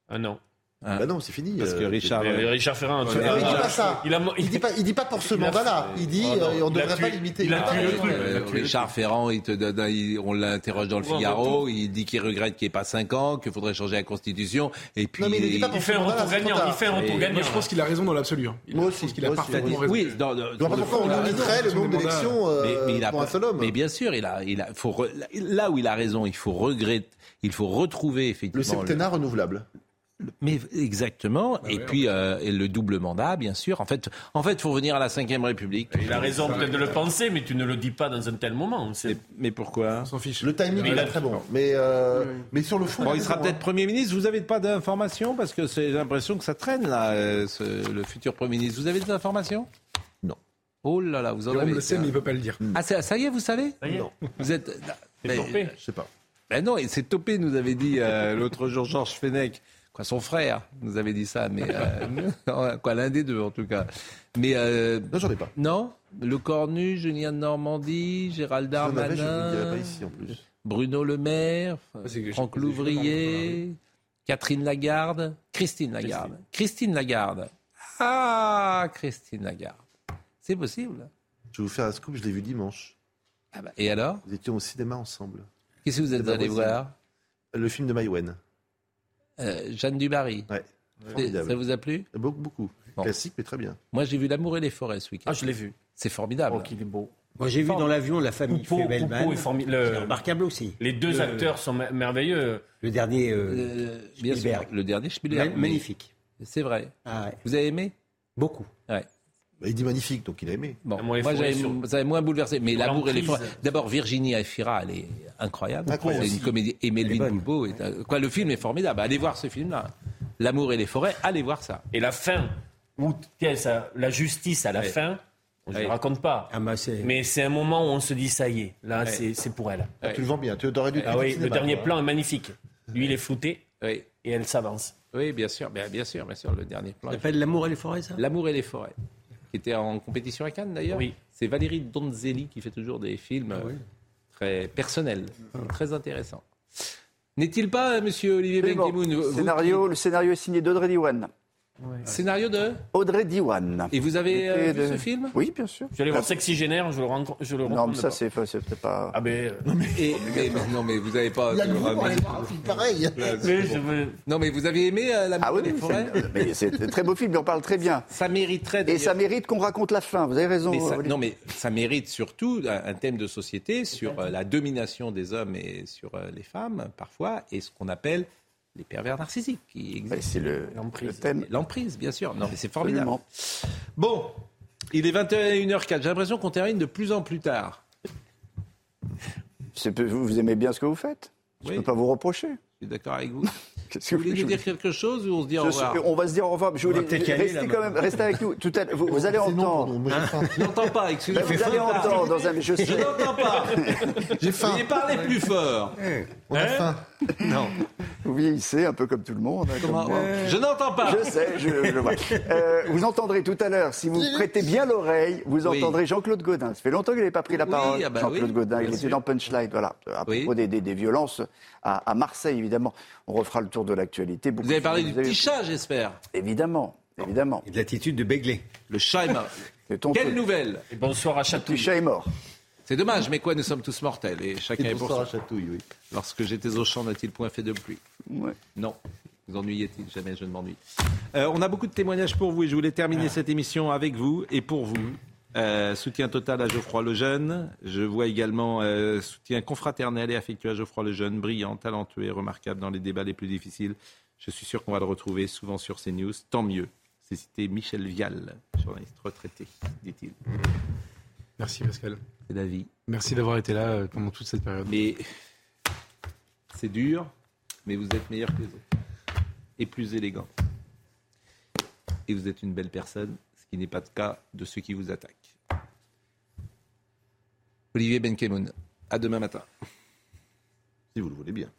Ah non. Ah. Bah non, c'est fini. Parce que euh, Richard, euh, euh, Richard Ferrand, ouais, il, dit pas ah, ça. Il, a... dit pas, pour ce mandat-là. Euh, il dit oh on ne devrait pas limiter. Il a. Richard Ferrand, il te on l'interroge dans le Figaro. Il dit qu'il regrette qu'il n'y ait pas 5 ans, qu'il faudrait changer la Constitution. Et puis non, mais il, dit pas pour il fait un retour gagnant. Il fait un retour gagnant. Je pense qu'il a raison dans l'absolu. Hein. Moi aussi, qu'il a parfaitement raison. Oui, pourquoi on limiterait le nombre d'élections pour un seul homme Mais bien sûr, là où il a raison, il faut regretter, il faut retrouver effectivement le septennat renouvelable. Mais exactement. Bah et puis euh, le double mandat, bien sûr. En fait, en fait, faut revenir à la Ve République. Il a raison peut-être de le penser, mais tu ne le dis pas dans un tel moment. Mais, pourquoi On fiche. Le timing il est très bon. Mais euh, mais sur le fond. Il sera peut-être Premier ministre. Vous n'avez pas d'informations parce que j'ai l'impression que ça traîne là, euh, le futur Premier ministre. Vous avez des informations? Non. Oh là là, vous en avez. On le sait, mais il ne peut pas le dire. Ah ça, y est, vous savez? Non. Vous êtes. mais, je sais pas. Ben non, et c'est topé, nous avait dit l'autre jour Georges Fenech. Son frère nous avait dit ça, mais euh, quoi, l'un des deux en tout cas. Mais euh, non, j'en ai pas. Non, Le Cornu, Julien de Normandie, Gérald Darmanin. Bruno Le Maire, Franck Louvrier, Catherine Lagarde, Christine Lagarde, Christine, Lagarde. Ah, Christine Lagarde, c'est possible. Je vais vous faire un scoop, je l'ai vu dimanche. Ah bah, et alors? Nous étions au cinéma ensemble. Qu'est-ce que vous êtes allé voir? Le film de Maïwen. Euh, Jeanne Dubarry. Ça vous a plu? Beaucoup, beaucoup. Classique, mais très bien. Moi, j'ai vu L'amour et les forêts ce week-end. Ah, je l'ai vu. C'est formidable. Oh, qu'il est beau. Moi, j'ai vu dans l'avion la famille Febelman. C'est remarquable aussi. Les deux acteurs sont merveilleux. Le dernier euh, le, Spielberg. Le dernier Spielberg. Magnifique. C'est vrai. Ah vous avez aimé? Beaucoup. Bah, il dit magnifique, donc il a aimé. Moi, j'avais, sur... moins bouleversé. Mais l'amour et les forêts. D'abord, Virginie Efira, elle est incroyable. incroyable. C'est une comédie. Et Melvin Boulbeau, est... quoi, le film est formidable. Allez voir ce film-là. L'amour et les forêts, allez voir ça. Et la fin, ou la justice à la fin, je ne ouais. raconte pas. Ah, mais c'est un moment où on se dit, ça y est, là, c'est pour elle. Ah, tu le vends bien. Tu aurais dû ah, oui, le dernier hein. plan est magnifique. Lui, il est flouté et elle s'avance. Oui, bien sûr, bien, sûr, bien sûr, le dernier plan. Ça s'appelle L'amour et les forêts, ça? L'amour et les forêts qui était en compétition à Cannes d'ailleurs. Oui. C'est Valérie Donzelli qui fait toujours des films Ah très personnels, très intéressants. N'est-il pas, euh, monsieur Olivier. Benkemoun Scénario, le scénario est signé d'Audrey Diwan. Scénario de Audrey Diwan. Et vous avez euh, vu de- ce film? Oui, bien sûr. Je vais aller voir Sexygénaire, je le rencontre. Je le Non, mais ça, c'est peut-être pas. Ah ben. Et- mais, mais- non, mais vous n'avez pas. Il y a le groupe pour mais- aller voir un film pareil. Mais je veux- Non, mais vous avez aimé euh, La Ah oui, des oui, forêts? c'est- mais c'est un très beau film, il en parle très bien. Ça mériterait Et ça mérite qu'on raconte la fin, vous avez raison. Mais ça- non, mais ça mérite surtout un, un thème de société sur euh, la domination des hommes et sur euh, les femmes, parfois, et ce qu'on appelle les pervers narcissiques qui existent. C'est le, le thème. L'emprise, bien sûr. Non, mais c'est formidable. Absolument. Bon, il est 21h04. J'ai l'impression qu'on termine de plus en plus tard. C'est Vous, vous aimez bien ce que vous faites Je ne Oui. peux pas vous reprocher. Je suis d'accord avec vous. Qu'est-ce que Vous voulez je nous vous dire quelque chose ou on se dit au revoir suis- on va se dire au revoir. Je voulais peut-être y aller, rester là, quand même, restez avec nous. Tout à l'heure, vous, vous allez non entendre. faim. Je n'entends pas, excusez-moi. Ben, vous allez entendre dans un. Je n'entends pas. J'ai faim. Veuillez parler plus fort. On a faim. Non. Vous vieillissez un peu comme tout le monde. hein, comme moi. Je n'entends pas. Je sais, je, je vois. Euh, vous entendrez tout à l'heure, si vous prêtez bien l'oreille, vous Oui. entendrez Jean-Claude Godin. Ça fait longtemps qu'il n'avait pas pris la Oui, parole. ah bah Jean-Claude oui, Godin, il était dans Punchline, voilà. À Oui. propos des, des- des violences à, à Marseille, évidemment. On refera le tour de l'actualité. Beaucoup Vous avez parlé du petit chat, j'espère. Évidemment, évidemment. Et de l'attitude de Begley. Le chat est mort. Quelle nouvelle Et bonsoir à Le petit Chatouille. chat est mort. C'est dommage, mais quoi, nous sommes tous mortels et chacun est pour à Chatouille, oui. Lorsque j'étais au champ, n'a-t-il point fait de pluie Ouais. Non. Vous ennuyez-t-il Jamais je ne m'ennuie. Euh, on a beaucoup de témoignages pour vous et je voulais terminer cette émission avec vous et pour vous. Euh, soutien total à Geoffroy Lejeune. Je vois également euh, soutien confraternel et affectueux à Geoffroy Lejeune, brillant, talentueux et remarquable dans les débats les plus difficiles. Je suis sûr qu'on va le retrouver souvent sur CNews. Tant mieux. C'est cité Michel Vial, journaliste retraité, dit-il. Merci Pascal. C'est la vie. Merci d'avoir été là euh, pendant toute cette période. Mais c'est dur, mais vous êtes meilleur que les autres. Et plus élégant. Et vous êtes une belle personne, ce qui n'est pas le cas de ceux qui vous attaquent. Olivier Benkemoun, à demain matin. Si vous le voulez bien.